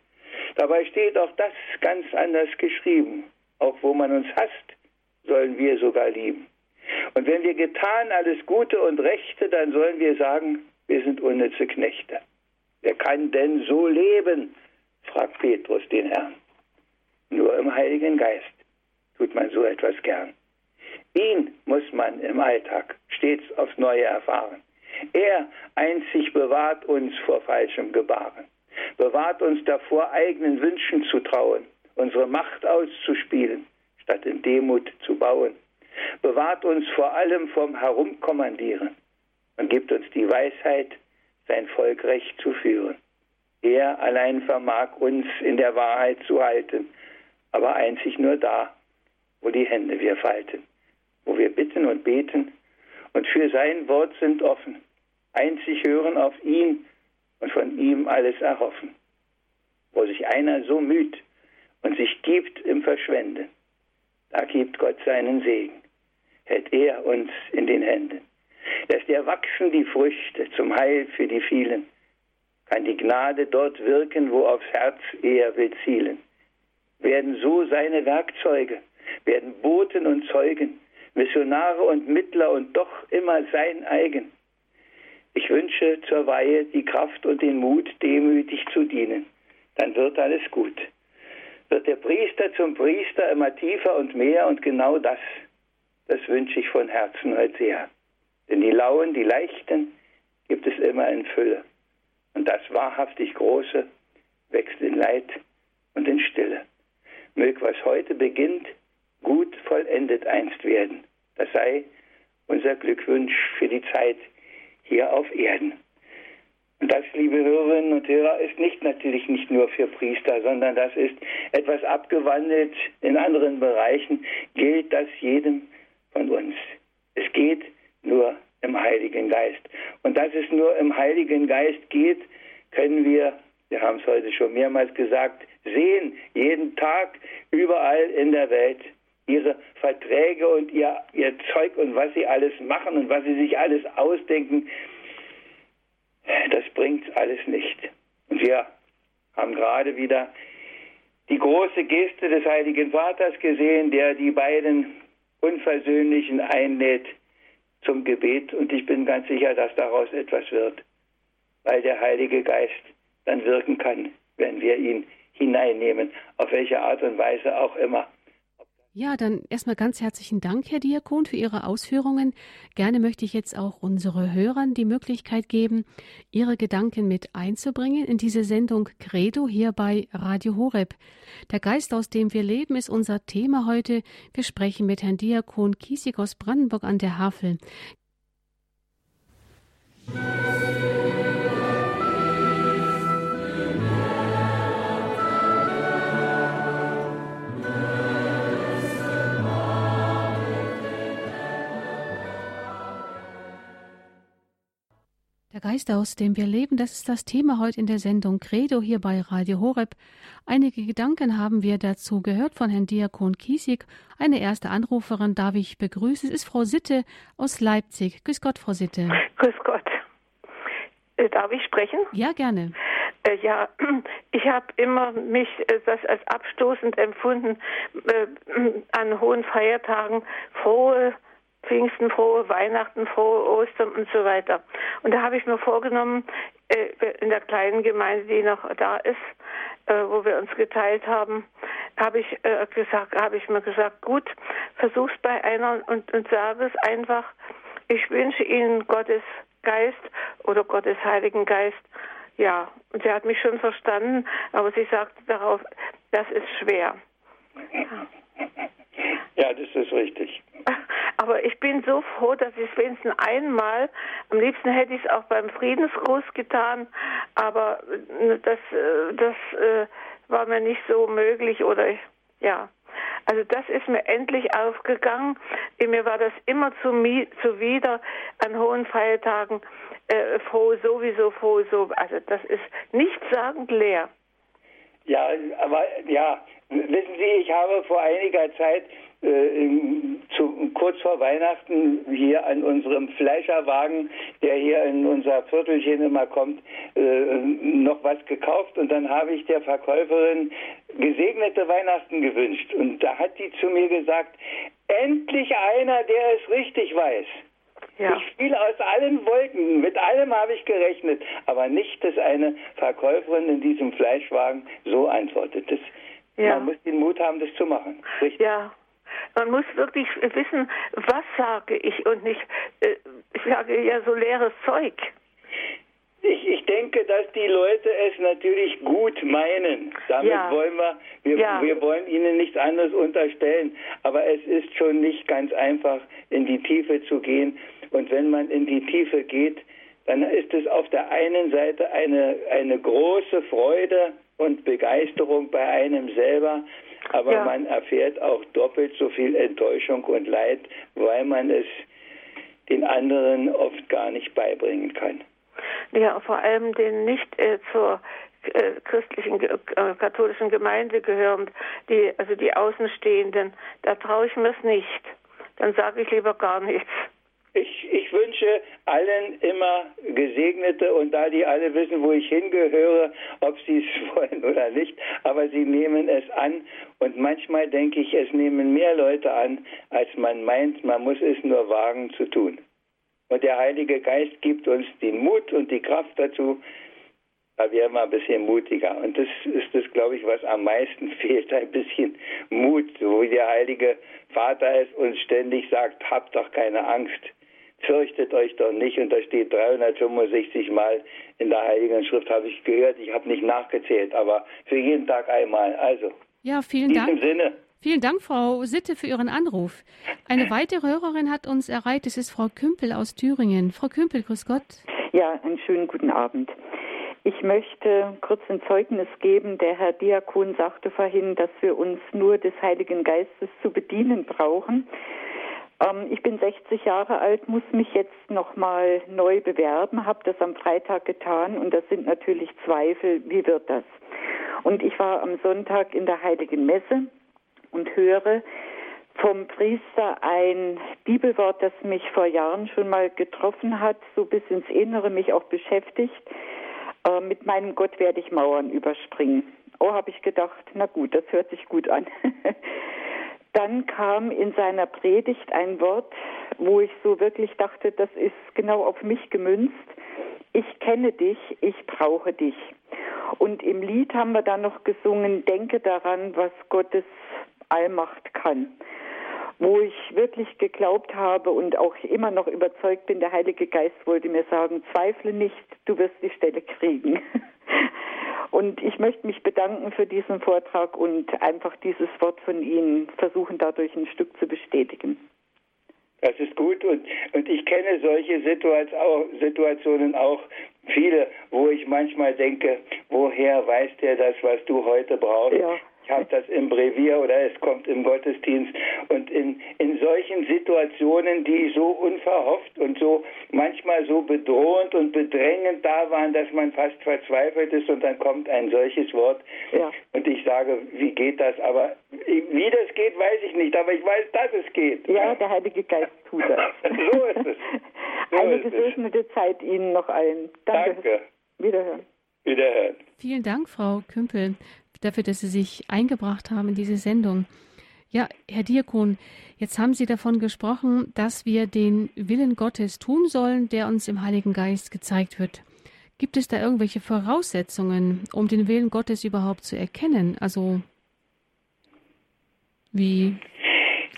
Dabei steht auch das ganz anders geschrieben. Auch wo man uns hasst, sollen wir sogar lieben. Und wenn wir getan alles Gute und Rechte, dann sollen wir sagen, wir sind unnütze Knechte. Wer kann denn so leben? fragt Petrus den Herrn. Nur im Heiligen Geist tut man so etwas gern. Ihn muss man im Alltag stets aufs Neue erfahren. Er einzig bewahrt uns vor falschem Gebaren bewahrt uns davor, eigenen Wünschen zu trauen, unsere Macht auszuspielen, statt in Demut zu bauen. Bewahrt uns vor allem vom Herumkommandieren und gibt uns die Weisheit, sein Volk recht zu führen. Er allein vermag uns in der Wahrheit zu halten, aber einzig nur da, wo die Hände wir falten, wo wir bitten und beten und für sein Wort sind offen, einzig hören auf ihn und von ihm alles erhoffen. Wo sich einer so müht und sich gibt im Verschwenden, da gibt Gott seinen Segen, hält er uns in den Händen. Lässt er wachsen die Früchte zum Heil für die vielen, kann die Gnade dort wirken, wo aufs Herz er will zielen. Werden so seine Werkzeuge, werden Boten und Zeugen, Missionare und Mittler und doch immer sein eigen. Ich wünsche zur Weihe die Kraft und den Mut, demütig zu dienen. Dann wird alles gut. Wird der Priester zum Priester immer tiefer und mehr und genau das, das wünsche ich von Herzen heute sehr. Denn die Lauen, die Leichten gibt es immer in Fülle. Und das wahrhaftig Große wächst in Leid und in Stille. Mög, was heute beginnt, gut vollendet einst werden. Das sei unser Glückwunsch für die Zeit hier auf Erden. Und das, liebe Hörerinnen und Hörer, ist nicht natürlich nicht nur für Priester, sondern das ist etwas abgewandelt in anderen Bereichen, gilt das jedem von uns. Es geht nur im Heiligen Geist. Und dass es nur im Heiligen Geist geht, können wir, wir haben es heute schon mehrmals gesagt, sehen, jeden Tag, überall in der Welt, ihre Verträge und ihr, ihr Zeug und was sie alles machen und was sie sich alles ausdenken, das bringt alles nicht. Und wir haben gerade wieder die große Geste des Heiligen Vaters gesehen, der die beiden Unversöhnlichen einlädt zum Gebet. Und ich bin ganz sicher, dass daraus etwas wird, weil der Heilige Geist dann wirken kann, wenn wir ihn hineinnehmen, auf welche Art und Weise auch immer. Ja, dann erstmal ganz herzlichen Dank, Herr Diakon, für Ihre Ausführungen. Gerne möchte ich jetzt auch unsere Hörern die Möglichkeit geben, ihre Gedanken mit einzubringen in diese Sendung Credo hier bei Radio Horeb. Der Geist, aus dem wir leben, ist unser Thema heute. Wir sprechen mit Herrn Diakon Kiesig aus Brandenburg an der Havel. Der Geist, aus dem wir leben, das ist das Thema heute in der Sendung Credo hier bei Radio Horeb. Einige Gedanken haben wir dazu gehört von Herrn Diakon Kiesig. Eine erste Anruferin darf ich begrüßen. Es ist Frau Sitte aus Leipzig. Grüß Gott, Frau Sitte. Grüß Gott. Äh, darf ich sprechen? Ja, gerne. Äh, ja, ich habe immer mich äh, das als abstoßend empfunden, äh, an hohen Feiertagen frohe Pfingsten, frohe Weihnachten, frohe Ostern und so weiter. Und da habe ich mir vorgenommen, äh, in der kleinen Gemeinde, die noch da ist, äh, wo wir uns geteilt haben, habe ich äh, gesagt, habe ich mir gesagt, gut, versuch's bei einer und, und sage es einfach. Ich wünsche Ihnen Gottes Geist oder Gottes Heiligen Geist. Ja, und sie hat mich schon verstanden, aber sie sagte darauf, das ist schwer. Ja, das ist richtig. Aber ich bin so froh, dass ich es wenigstens einmal, am liebsten hätte ich es auch beim Friedensgruß getan, aber äh, das, äh, das äh, war mir nicht so möglich oder ja. Also das ist mir endlich aufgegangen. Mir war das immer zu zuwider an hohen Feiertagen äh, froh sowieso, froh so. Also das ist nichtssagend leer. Ja, aber ja, wissen Sie, ich habe vor einiger Zeit äh, zu, kurz vor Weihnachten hier an unserem Fleischerwagen, der hier in unser Viertelchen immer kommt, äh, noch was gekauft und dann habe ich der Verkäuferin gesegnete Weihnachten gewünscht und da hat die zu mir gesagt, endlich einer, der es richtig weiß. Ja. Ich fiel aus allen Wolken, mit allem habe ich gerechnet, aber nicht, dass eine Verkäuferin in diesem Fleischwagen so antwortet. Das, ja. Man muss den Mut haben, das zu machen. Richtig? Ja, man muss wirklich wissen, was sage ich und nicht, äh, ich sage ja so leeres Zeug. Ich, ich denke, dass die Leute es natürlich gut meinen. Damit ja. wollen wir, wir, ja. wir wollen ihnen nichts anderes unterstellen. Aber es ist schon nicht ganz einfach, in die Tiefe zu gehen. Und wenn man in die Tiefe geht, dann ist es auf der einen Seite eine, eine große Freude und Begeisterung bei einem selber, aber ja. man erfährt auch doppelt so viel Enttäuschung und Leid, weil man es den anderen oft gar nicht beibringen kann. Ja, vor allem den nicht äh, zur äh, christlichen äh, katholischen Gemeinde gehören, die also die Außenstehenden, da traue ich mir es nicht. Dann sage ich lieber gar nichts. Ich, ich wünsche allen immer Gesegnete und da die alle wissen, wo ich hingehöre, ob sie es wollen oder nicht, aber sie nehmen es an und manchmal denke ich, es nehmen mehr Leute an, als man meint, man muss es nur wagen zu tun. Und der Heilige Geist gibt uns den Mut und die Kraft dazu, da werden wir ein bisschen mutiger. Und das ist das, glaube ich, was am meisten fehlt, ein bisschen Mut, so wie der Heilige Vater es uns ständig sagt, habt doch keine Angst fürchtet euch doch nicht. Und da steht 365 Mal in der Heiligen Schrift, habe ich gehört. Ich habe nicht nachgezählt, aber für jeden Tag einmal. Also. Ja, vielen Dank. In diesem Sinne. Vielen Dank, Frau Sitte, für Ihren Anruf. Eine weitere Hörerin hat uns erreicht. Es ist Frau Kümpel aus Thüringen. Frau Kümpel, grüß Gott. Ja, einen schönen guten Abend. Ich möchte kurz ein Zeugnis geben. Der Herr Diakon sagte vorhin, dass wir uns nur des Heiligen Geistes zu bedienen brauchen. Ähm, ich bin 60 Jahre alt, muss mich jetzt nochmal neu bewerben, habe das am Freitag getan und das sind natürlich Zweifel, wie wird das? Und ich war am Sonntag in der Heiligen Messe und höre vom Priester ein Bibelwort, das mich vor Jahren schon mal getroffen hat, so bis ins Innere mich auch beschäftigt. Äh, mit meinem Gott werde ich Mauern überspringen. Oh, habe ich gedacht, na gut, das hört sich gut an. Dann kam in seiner Predigt ein Wort, wo ich so wirklich dachte, das ist genau auf mich gemünzt. Ich kenne dich, ich brauche dich. Und im Lied haben wir dann noch gesungen, denke daran, was Gottes Allmacht kann. Wo ich wirklich geglaubt habe und auch immer noch überzeugt bin, der Heilige Geist wollte mir sagen, zweifle nicht, du wirst die Stelle kriegen. Und ich möchte mich bedanken für diesen Vortrag und einfach dieses Wort von Ihnen versuchen, dadurch ein Stück zu bestätigen. Das ist gut und, und ich kenne solche Situationen auch viele, wo ich manchmal denke, woher weiß der das, was du heute brauchst? Ja ich habe das im Brevier oder es kommt im Gottesdienst. Und in, in solchen Situationen, die so unverhofft und so manchmal so bedrohend und bedrängend da waren, dass man fast verzweifelt ist und dann kommt ein solches Wort. Ja. Und ich sage, wie geht das? Aber wie das geht, weiß ich nicht, aber ich weiß, dass es geht. Ja, der Heilige Geist tut das. so ist es. So Eine gesegnete es. Zeit Ihnen noch allen. Danke. Danke. Wiederhören. Wiederhören. Vielen Dank, Frau Kümpel dafür, dass Sie sich eingebracht haben in diese Sendung. Ja, Herr Diakon, jetzt haben Sie davon gesprochen, dass wir den Willen Gottes tun sollen, der uns im Heiligen Geist gezeigt wird. Gibt es da irgendwelche Voraussetzungen, um den Willen Gottes überhaupt zu erkennen? Also wie,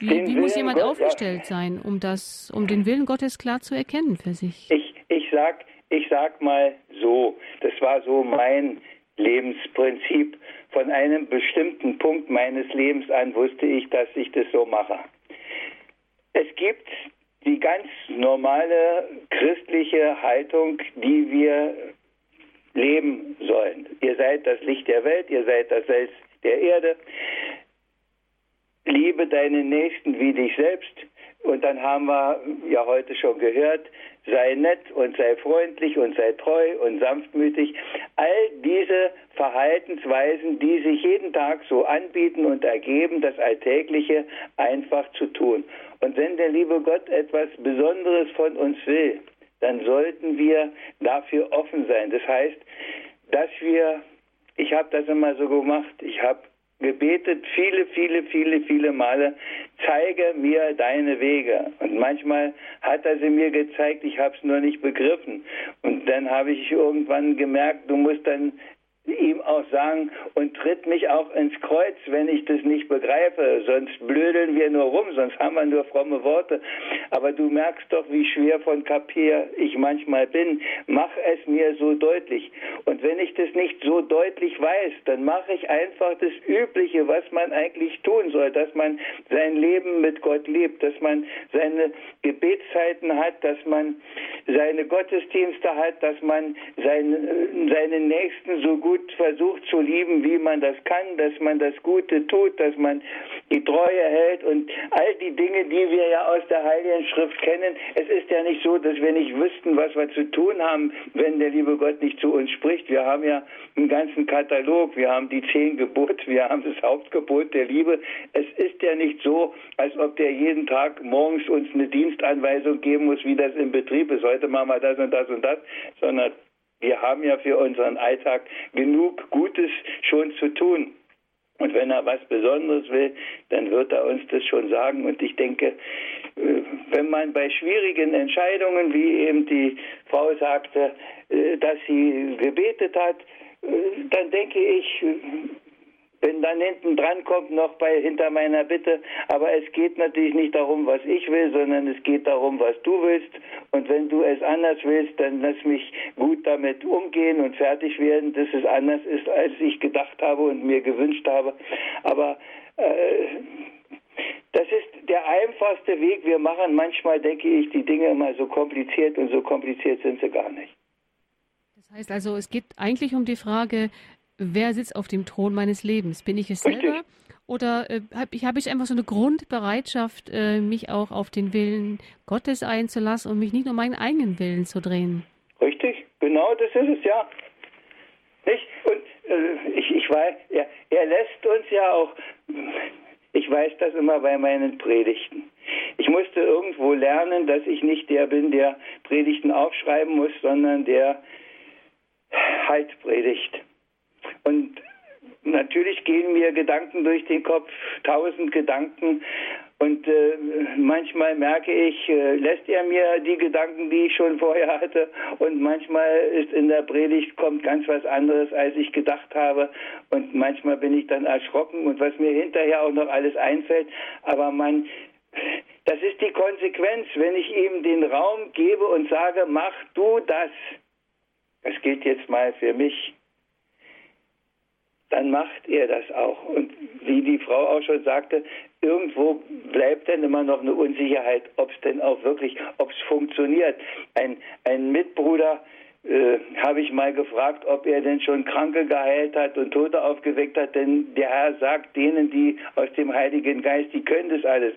wie, wie muss jemand Gott, aufgestellt ja. sein, um das, um den Willen Gottes klar zu erkennen für sich? Ich, ich sag, ich sag mal so, das war so mein Lebensprinzip. Von einem bestimmten Punkt meines Lebens an wusste ich, dass ich das so mache. Es gibt die ganz normale christliche Haltung, die wir leben sollen. Ihr seid das Licht der Welt, ihr seid das Salz der Erde. Liebe deinen Nächsten wie dich selbst. Und dann haben wir ja heute schon gehört, sei nett und sei freundlich und sei treu und sanftmütig. All diese Verhaltensweisen, die sich jeden Tag so anbieten und ergeben, das Alltägliche einfach zu tun. Und wenn der liebe Gott etwas Besonderes von uns will, dann sollten wir dafür offen sein. Das heißt, dass wir, ich habe das immer so gemacht, ich habe gebetet, viele, viele, viele, viele Male, zeige mir deine Wege. Und manchmal hat er sie mir gezeigt, ich habe es nur nicht begriffen. Und dann habe ich irgendwann gemerkt, du musst dann ihm auch sagen und tritt mich auch ins Kreuz, wenn ich das nicht begreife. Sonst blödeln wir nur rum, sonst haben wir nur fromme Worte. Aber du merkst doch, wie schwer von Kapier ich manchmal bin. Mach es mir so deutlich. Und wenn ich das nicht so deutlich weiß, dann mache ich einfach das Übliche, was man eigentlich tun soll, dass man sein Leben mit Gott lebt, dass man seine Gebetszeiten hat, dass man seine Gottesdienste hat, dass man seine, seine Nächsten so gut gut versucht zu lieben, wie man das kann, dass man das Gute tut, dass man die Treue hält und all die Dinge, die wir ja aus der Heiligen Schrift kennen. Es ist ja nicht so, dass wir nicht wüssten, was wir zu tun haben, wenn der liebe Gott nicht zu uns spricht. Wir haben ja einen ganzen Katalog, wir haben die zehn Gebote, wir haben das Hauptgebot der Liebe. Es ist ja nicht so, als ob der jeden Tag morgens uns eine Dienstanweisung geben muss, wie das im Betrieb ist. Heute machen wir das und das und das, sondern wir haben ja für unseren Alltag genug Gutes schon zu tun. Und wenn er was Besonderes will, dann wird er uns das schon sagen. Und ich denke, äh, wenn man bei schwierigen Entscheidungen, wie eben die Frau sagte, äh, dass sie gebetet hat, äh, dann denke ich, wenn dann hinten dran kommt, noch bei hinter meiner Bitte. Aber es geht natürlich nicht darum, was ich will, sondern es geht darum, was du willst. Und wenn du es anders willst, dann lass mich gut damit umgehen und fertig werden, dass es anders ist, als ich gedacht habe und mir gewünscht habe. Aber äh, das ist der einfachste Weg. Wir machen manchmal, denke ich, die Dinge immer so kompliziert und so kompliziert sind sie gar nicht. Das heißt also, es geht eigentlich um die Frage, wer sitzt auf dem Thron meines Lebens? Bin ich es selber? Richtig. Oder äh, habe ich, hab ich einfach so eine Grundbereitschaft, äh, mich auch auf den Willen Gottes einzulassen und mich nicht nur meinen eigenen Willen zu drehen? Richtig, genau das ist es, ja. Nicht? Und äh, ich, ich weiß, er, er lässt uns ja auch, ich weiß das immer bei meinen Predigten. Ich musste irgendwo lernen, dass ich nicht der bin, der Predigten aufschreiben muss, sondern der halt predigt. Und natürlich gehen mir Gedanken durch den Kopf, tausend Gedanken. Und äh, manchmal merke ich, äh, lässt er mir die Gedanken, die ich schon vorher hatte. Und manchmal ist in der Predigt kommt ganz was anderes, als ich gedacht habe. Und manchmal bin ich dann erschrocken und was mir hinterher auch noch alles einfällt. Aber man, das ist die Konsequenz, wenn ich ihm den Raum gebe und sage, mach du das. Das gilt jetzt mal für mich dann macht er das auch. Und wie die Frau auch schon sagte, irgendwo bleibt dann immer noch eine Unsicherheit, ob es denn auch wirklich, ob es funktioniert. Ein, ein Mitbruder äh, habe ich mal gefragt, ob er denn schon Kranke geheilt hat und Tote aufgeweckt hat, denn der Herr sagt denen, die aus dem Heiligen Geist, die können das alles.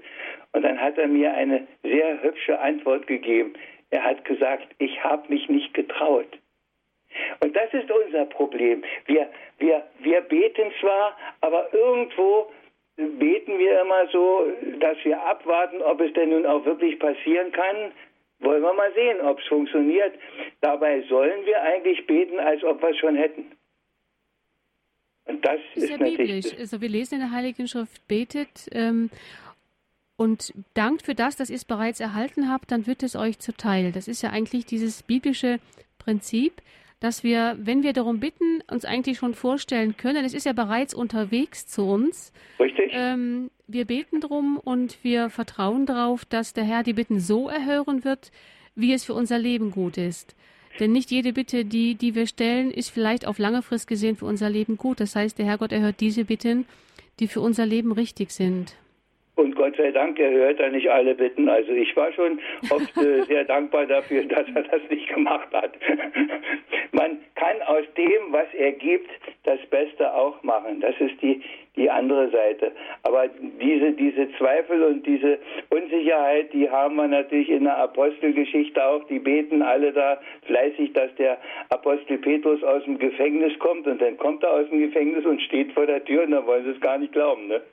Und dann hat er mir eine sehr hübsche Antwort gegeben. Er hat gesagt, ich habe mich nicht getraut. Und das ist unser Problem. Wir, wir, wir beten zwar, aber irgendwo beten wir immer so, dass wir abwarten, ob es denn nun auch wirklich passieren kann. Wollen wir mal sehen, ob es funktioniert. Dabei sollen wir eigentlich beten, als ob wir es schon hätten. Und das ist, ist ja biblisch. Also wir lesen in der Heiligen Schrift, betet ähm, und dankt für das, dass ihr es bereits erhalten habt, dann wird es euch zuteil. Das ist ja eigentlich dieses biblische Prinzip, dass wir, wenn wir darum bitten, uns eigentlich schon vorstellen können, es ist ja bereits unterwegs zu uns. Richtig. Ähm, wir beten darum und wir vertrauen darauf, dass der Herr die Bitten so erhören wird, wie es für unser Leben gut ist. Denn nicht jede Bitte, die, die wir stellen, ist vielleicht auf lange Frist gesehen für unser Leben gut. Das heißt, der Herrgott erhört diese Bitten, die für unser Leben richtig sind. Und Gott sei Dank, er hört da nicht alle Bitten. Also ich war schon oft äh, sehr dankbar dafür, dass er das nicht gemacht hat. Man kann aus dem, was er gibt, das Beste auch machen. Das ist die, die andere Seite. Aber diese, diese Zweifel und diese Unsicherheit, die haben wir natürlich in der Apostelgeschichte auch. Die beten alle da fleißig, dass der Apostel Petrus aus dem Gefängnis kommt. Und dann kommt er aus dem Gefängnis und steht vor der Tür und dann wollen sie es gar nicht glauben. Ne?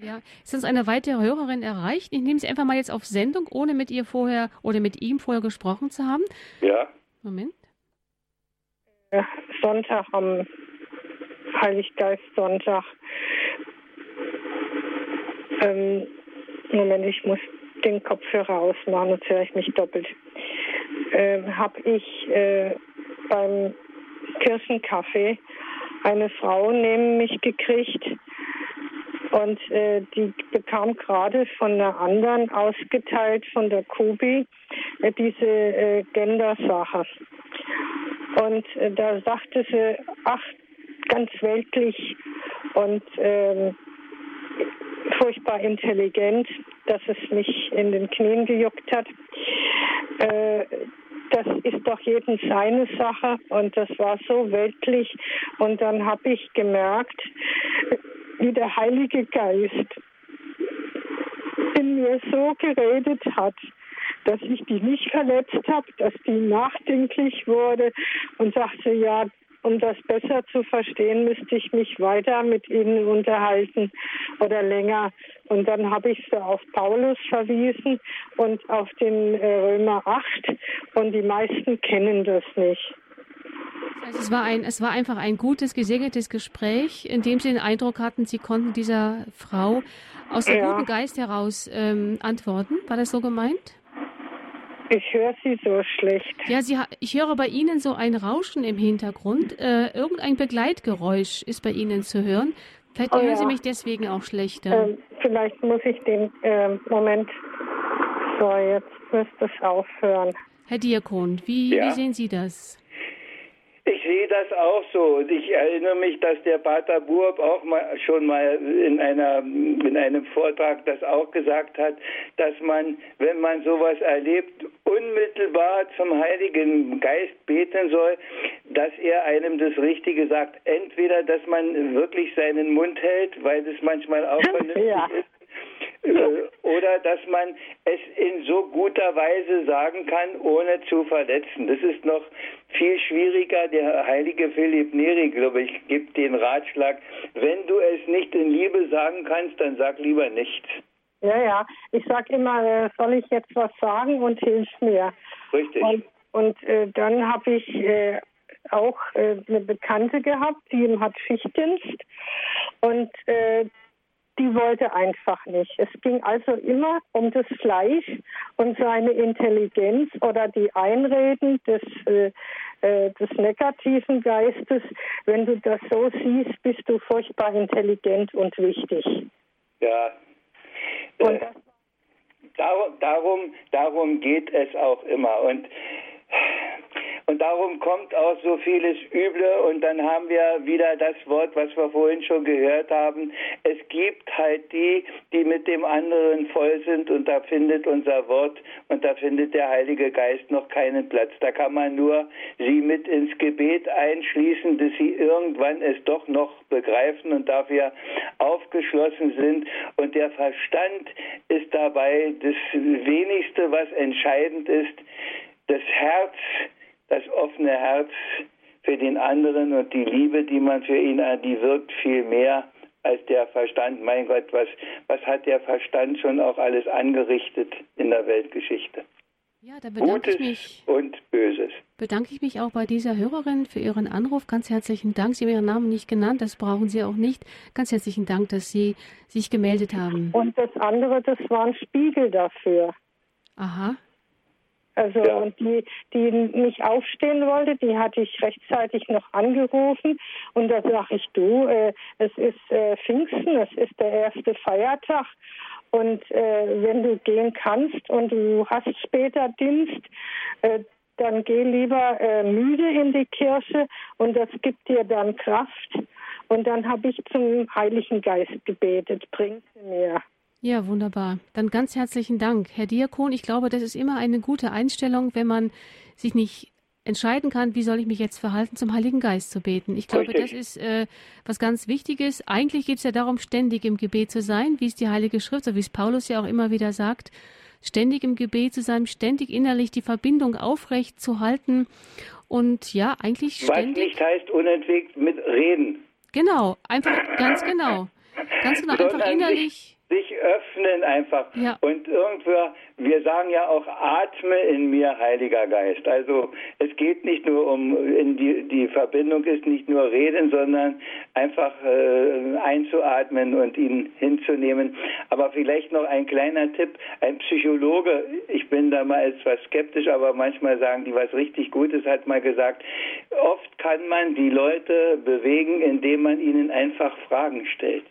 Ja, ist uns eine weitere Hörerin erreicht? Ich nehme sie einfach mal jetzt auf Sendung, ohne mit ihr vorher oder mit ihm vorher gesprochen zu haben. Ja. Moment. Sonntag am Heiliggeist-Sonntag. Ähm, Moment, ich muss den Kopfhörer ausmachen, sonst höre ich mich doppelt. Ähm, Habe ich äh, beim Kirchenkaffee eine Frau neben mich gekriegt und äh, die bekam gerade von einer anderen ausgeteilt, von der Kubi, äh, diese äh, Gender-Sache. Und äh, da sagte sie, ach, ganz weltlich und ähm, furchtbar intelligent, dass es mich in den Knien gejuckt hat. Äh, das ist doch jedem seine Sache und das war so weltlich. Und dann habe ich gemerkt, wie der Heilige Geist in mir so geredet hat, dass ich die nicht verletzt habe, dass die nachdenklich wurde und sagte, ja, um das besser zu verstehen, müsste ich mich weiter mit ihnen unterhalten oder länger. Und dann habe ich sie auf Paulus verwiesen und auf den äh, Römer 8 und die meisten kennen das nicht. Also es, war ein, es war einfach ein gutes, gesegnetes Gespräch, in dem Sie den Eindruck hatten, Sie konnten dieser Frau aus dem ja. guten Geist heraus ähm, antworten. War das so gemeint? Ich höre Sie so schlecht. Ja, Sie, ich höre bei Ihnen so ein Rauschen im Hintergrund. Äh, irgendein Begleitgeräusch ist bei Ihnen zu hören. Vielleicht oh, hören ja. Sie mich deswegen auch schlechter. Ähm, vielleicht muss ich den äh, Moment. So, jetzt müsste es aufhören. Herr Diakon, wie, ja. wie sehen Sie das? Ich sehe das auch so. Und ich erinnere mich, dass der Pater Burb auch mal, schon mal in, einer, in einem Vortrag das auch gesagt hat, dass man, wenn man sowas erlebt, unmittelbar zum Heiligen Geist beten soll, dass er einem das Richtige sagt. Entweder, dass man wirklich seinen Mund hält, weil das manchmal auch vernünftig ja. ist, oder dass man es in so guter Weise sagen kann, ohne zu verletzen. Das ist noch viel schwieriger. Der heilige Philipp Neri, glaube ich, gibt den Ratschlag, wenn du es nicht in Liebe sagen kannst, dann sag lieber nichts. Ja, ja. Ich sage immer, äh, soll ich jetzt was sagen und hilf mir. Richtig. Und, und äh, dann habe ich äh, auch äh, eine Bekannte gehabt, die hat Schichtdienst und äh, die wollte einfach nicht. Es ging also immer um das Fleisch und seine Intelligenz oder die Einreden des, äh, äh, des negativen Geistes. Wenn du das so siehst, bist du furchtbar intelligent und wichtig. Ja. Und äh, darum, darum, darum geht es auch immer. Und und darum kommt auch so vieles Üble. Und dann haben wir wieder das Wort, was wir vorhin schon gehört haben. Es gibt halt die, die mit dem anderen voll sind. Und da findet unser Wort und da findet der Heilige Geist noch keinen Platz. Da kann man nur sie mit ins Gebet einschließen, dass sie irgendwann es doch noch begreifen und dafür aufgeschlossen sind. Und der Verstand ist dabei das wenigste, was entscheidend ist das Herz, das offene Herz für den anderen und die Liebe, die man für ihn hat, die wirkt viel mehr als der Verstand. Mein Gott, was, was hat der Verstand schon auch alles angerichtet in der Weltgeschichte? Ja, da bedanke Gutes ich mich. Und Böses. Bedanke ich mich auch bei dieser Hörerin für Ihren Anruf. Ganz herzlichen Dank. Sie haben Ihren Namen nicht genannt, das brauchen Sie auch nicht. Ganz herzlichen Dank, dass Sie sich gemeldet haben. Und das andere, das war ein Spiegel dafür. Aha. Also ja. und die, die nicht aufstehen wollte, die hatte ich rechtzeitig noch angerufen und da sage ich, du, äh, es ist äh, Pfingsten, es ist der erste Feiertag und äh, wenn du gehen kannst und du hast später Dienst, äh, dann geh lieber äh, müde in die Kirche und das gibt dir dann Kraft. Und dann habe ich zum Heiligen Geist gebetet, bring sie mir. Ja, wunderbar. Dann ganz herzlichen Dank. Herr Diakon, ich glaube, das ist immer eine gute Einstellung, wenn man sich nicht entscheiden kann, wie soll ich mich jetzt verhalten, zum Heiligen Geist zu beten. Ich glaube, Richtig. das ist äh, was ganz Wichtiges. Eigentlich geht es ja darum, ständig im Gebet zu sein, wie es die Heilige Schrift, so wie es Paulus ja auch immer wieder sagt, ständig im Gebet zu sein, ständig innerlich die Verbindung aufrecht zu halten und ja, eigentlich ständig... Was nicht heißt unentwegt mit reden. Genau, einfach ganz genau. Ganz genau, einfach innerlich sich öffnen einfach. Ja. Und irgendwo, wir sagen ja auch, atme in mir, Heiliger Geist. Also es geht nicht nur um, in die, die Verbindung ist nicht nur reden, sondern einfach äh, einzuatmen und ihn hinzunehmen. Aber vielleicht noch ein kleiner Tipp. Ein Psychologe, ich bin da mal etwas skeptisch, aber manchmal sagen die was richtig Gutes, hat mal gesagt, oft kann man die Leute bewegen, indem man ihnen einfach Fragen stellt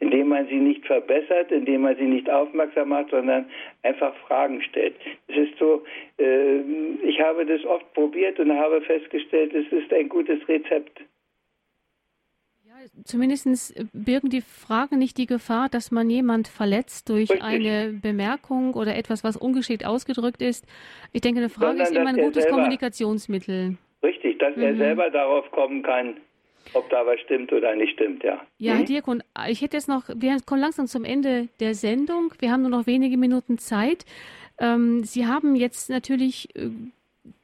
indem man sie nicht verbessert, indem man sie nicht aufmerksam macht, sondern einfach Fragen stellt. Es ist so, äh, ich habe das oft probiert und habe festgestellt, es ist ein gutes Rezept. Ja, zumindest birgen die Fragen nicht die Gefahr, dass man jemand verletzt durch Richtig. eine Bemerkung oder etwas, was ungeschickt ausgedrückt ist. Ich denke, eine Frage sondern, ist immer ein gutes selber, Kommunikationsmittel. Richtig, dass mhm. er selber darauf kommen kann, ob da was stimmt oder nicht stimmt, ja. Ja, Herr mhm. Diakon, ich hätte jetzt noch, wir kommen langsam zum Ende der Sendung. Wir haben nur noch wenige Minuten Zeit. Ähm, Sie haben jetzt natürlich äh,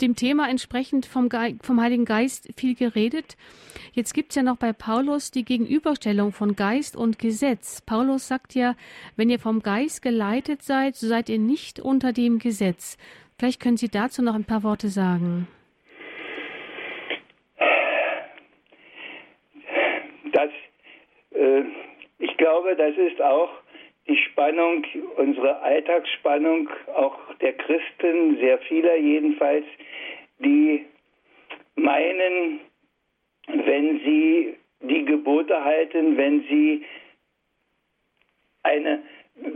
dem Thema entsprechend vom, Ge vom Heiligen Geist viel geredet. Jetzt gibt es ja noch bei Paulus die Gegenüberstellung von Geist und Gesetz. Paulus sagt ja, wenn ihr vom Geist geleitet seid, so seid ihr nicht unter dem Gesetz. Vielleicht können Sie dazu noch ein paar Worte sagen. Das, äh, ich glaube, das ist auch die Spannung, unsere Alltagsspannung, auch der Christen, sehr vieler jedenfalls, die meinen, wenn sie die Gebote halten, wenn sie eine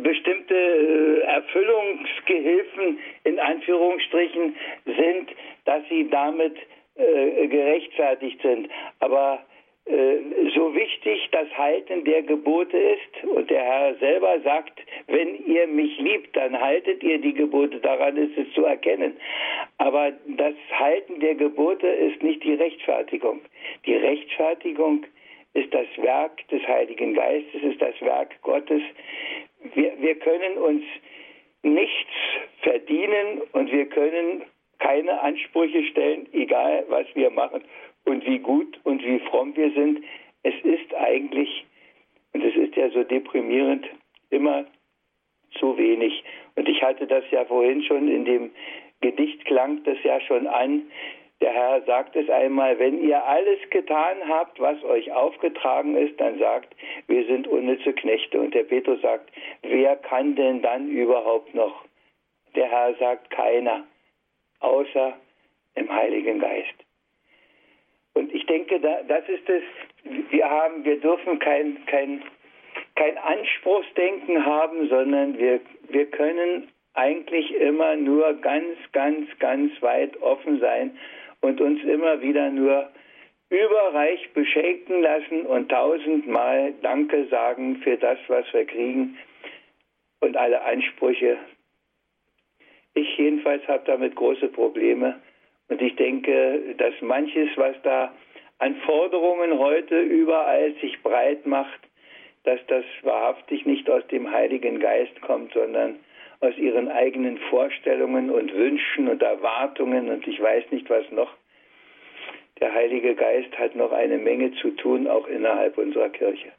bestimmte äh, Erfüllungsgehilfen in Anführungsstrichen sind, dass sie damit äh, gerechtfertigt sind. Aber so wichtig das Halten der Gebote ist. Und der Herr selber sagt, wenn ihr mich liebt, dann haltet ihr die Gebote. Daran ist es zu erkennen. Aber das Halten der Gebote ist nicht die Rechtfertigung. Die Rechtfertigung ist das Werk des Heiligen Geistes, ist das Werk Gottes. Wir, wir können uns nichts verdienen und wir können keine Ansprüche stellen, egal was wir machen und wie gut und wie fromm wir sind. Es ist eigentlich, und es ist ja so deprimierend, immer zu wenig. Und ich hatte das ja vorhin schon in dem Gedicht klang das ja schon an. Der Herr sagt es einmal, wenn ihr alles getan habt, was euch aufgetragen ist, dann sagt, wir sind unnütze Knechte. Und der Petrus sagt, wer kann denn dann überhaupt noch? Der Herr sagt, keiner, außer im Heiligen Geist. Und ich denke, das ist es. Wir haben, wir dürfen kein, kein, kein Anspruchsdenken haben, sondern wir, wir können eigentlich immer nur ganz, ganz, ganz weit offen sein und uns immer wieder nur überreich beschenken lassen und tausendmal Danke sagen für das, was wir kriegen und alle Ansprüche. Ich jedenfalls habe damit große Probleme. Und ich denke, dass manches, was da an Forderungen heute überall sich breit macht, dass das wahrhaftig nicht aus dem Heiligen Geist kommt, sondern aus ihren eigenen Vorstellungen und Wünschen und Erwartungen und ich weiß nicht was noch. Der Heilige Geist hat noch eine Menge zu tun, auch innerhalb unserer Kirche.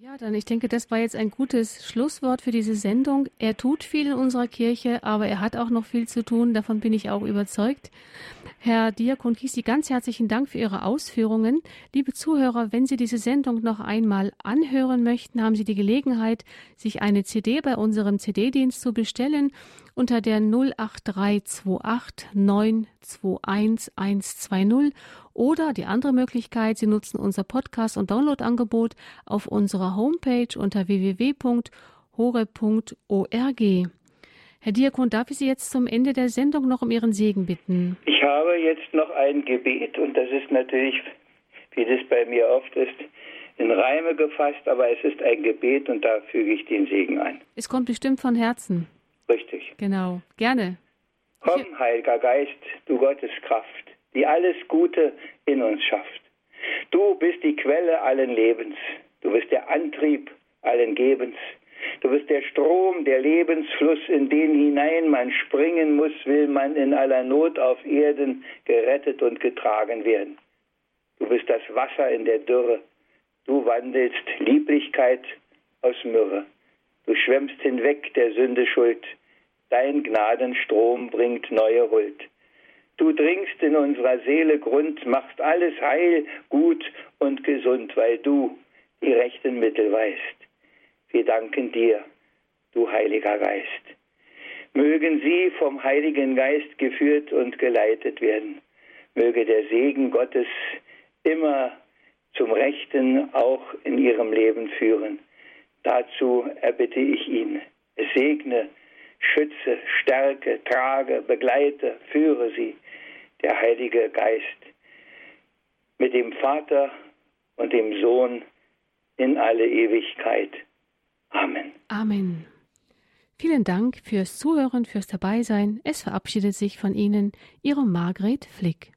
Ja, dann ich denke, das war jetzt ein gutes Schlusswort für diese Sendung. Er tut viel in unserer Kirche, aber er hat auch noch viel zu tun. Davon bin ich auch überzeugt. Herr Diakon Kiesi, ganz herzlichen Dank für Ihre Ausführungen. Liebe Zuhörer, wenn Sie diese Sendung noch einmal anhören möchten, haben Sie die Gelegenheit, sich eine CD bei unserem CD-Dienst zu bestellen unter der 08328 921 120 oder die andere Möglichkeit, Sie nutzen unser Podcast- und Downloadangebot auf unserer Homepage unter www.hore.org. Herr Diakon, darf ich Sie jetzt zum Ende der Sendung noch um Ihren Segen bitten? Ich habe jetzt noch ein Gebet und das ist natürlich, wie das bei mir oft ist, in Reime gefasst, aber es ist ein Gebet und da füge ich den Segen ein. Es kommt bestimmt von Herzen. Richtig. Genau, gerne. Komm, Heiliger Geist, du Gottes Kraft, die alles Gute in uns schafft. Du bist die Quelle allen Lebens, du bist der Antrieb allen Gebens. Du bist der Strom, der Lebensfluss, in den hinein man springen muss, will man in aller Not auf Erden gerettet und getragen werden. Du bist das Wasser in der Dürre. Du wandelst Lieblichkeit aus Myrrhe. Du schwemmst hinweg der Sünde Schuld. Dein Gnadenstrom bringt neue Huld. Du dringst in unserer Seele Grund, machst alles heil, gut und gesund, weil du die rechten Mittel weißt. Wir danken dir, du Heiliger Geist. Mögen sie vom Heiligen Geist geführt und geleitet werden. Möge der Segen Gottes immer zum Rechten auch in ihrem Leben führen. Dazu erbitte ich ihn. Segne, schütze, stärke, trage, begleite, führe sie, der Heilige Geist, mit dem Vater und dem Sohn in alle Ewigkeit. Amen. Amen. Vielen Dank fürs Zuhören, fürs Dabeisein. Es verabschiedet sich von Ihnen Ihre Margret Flick.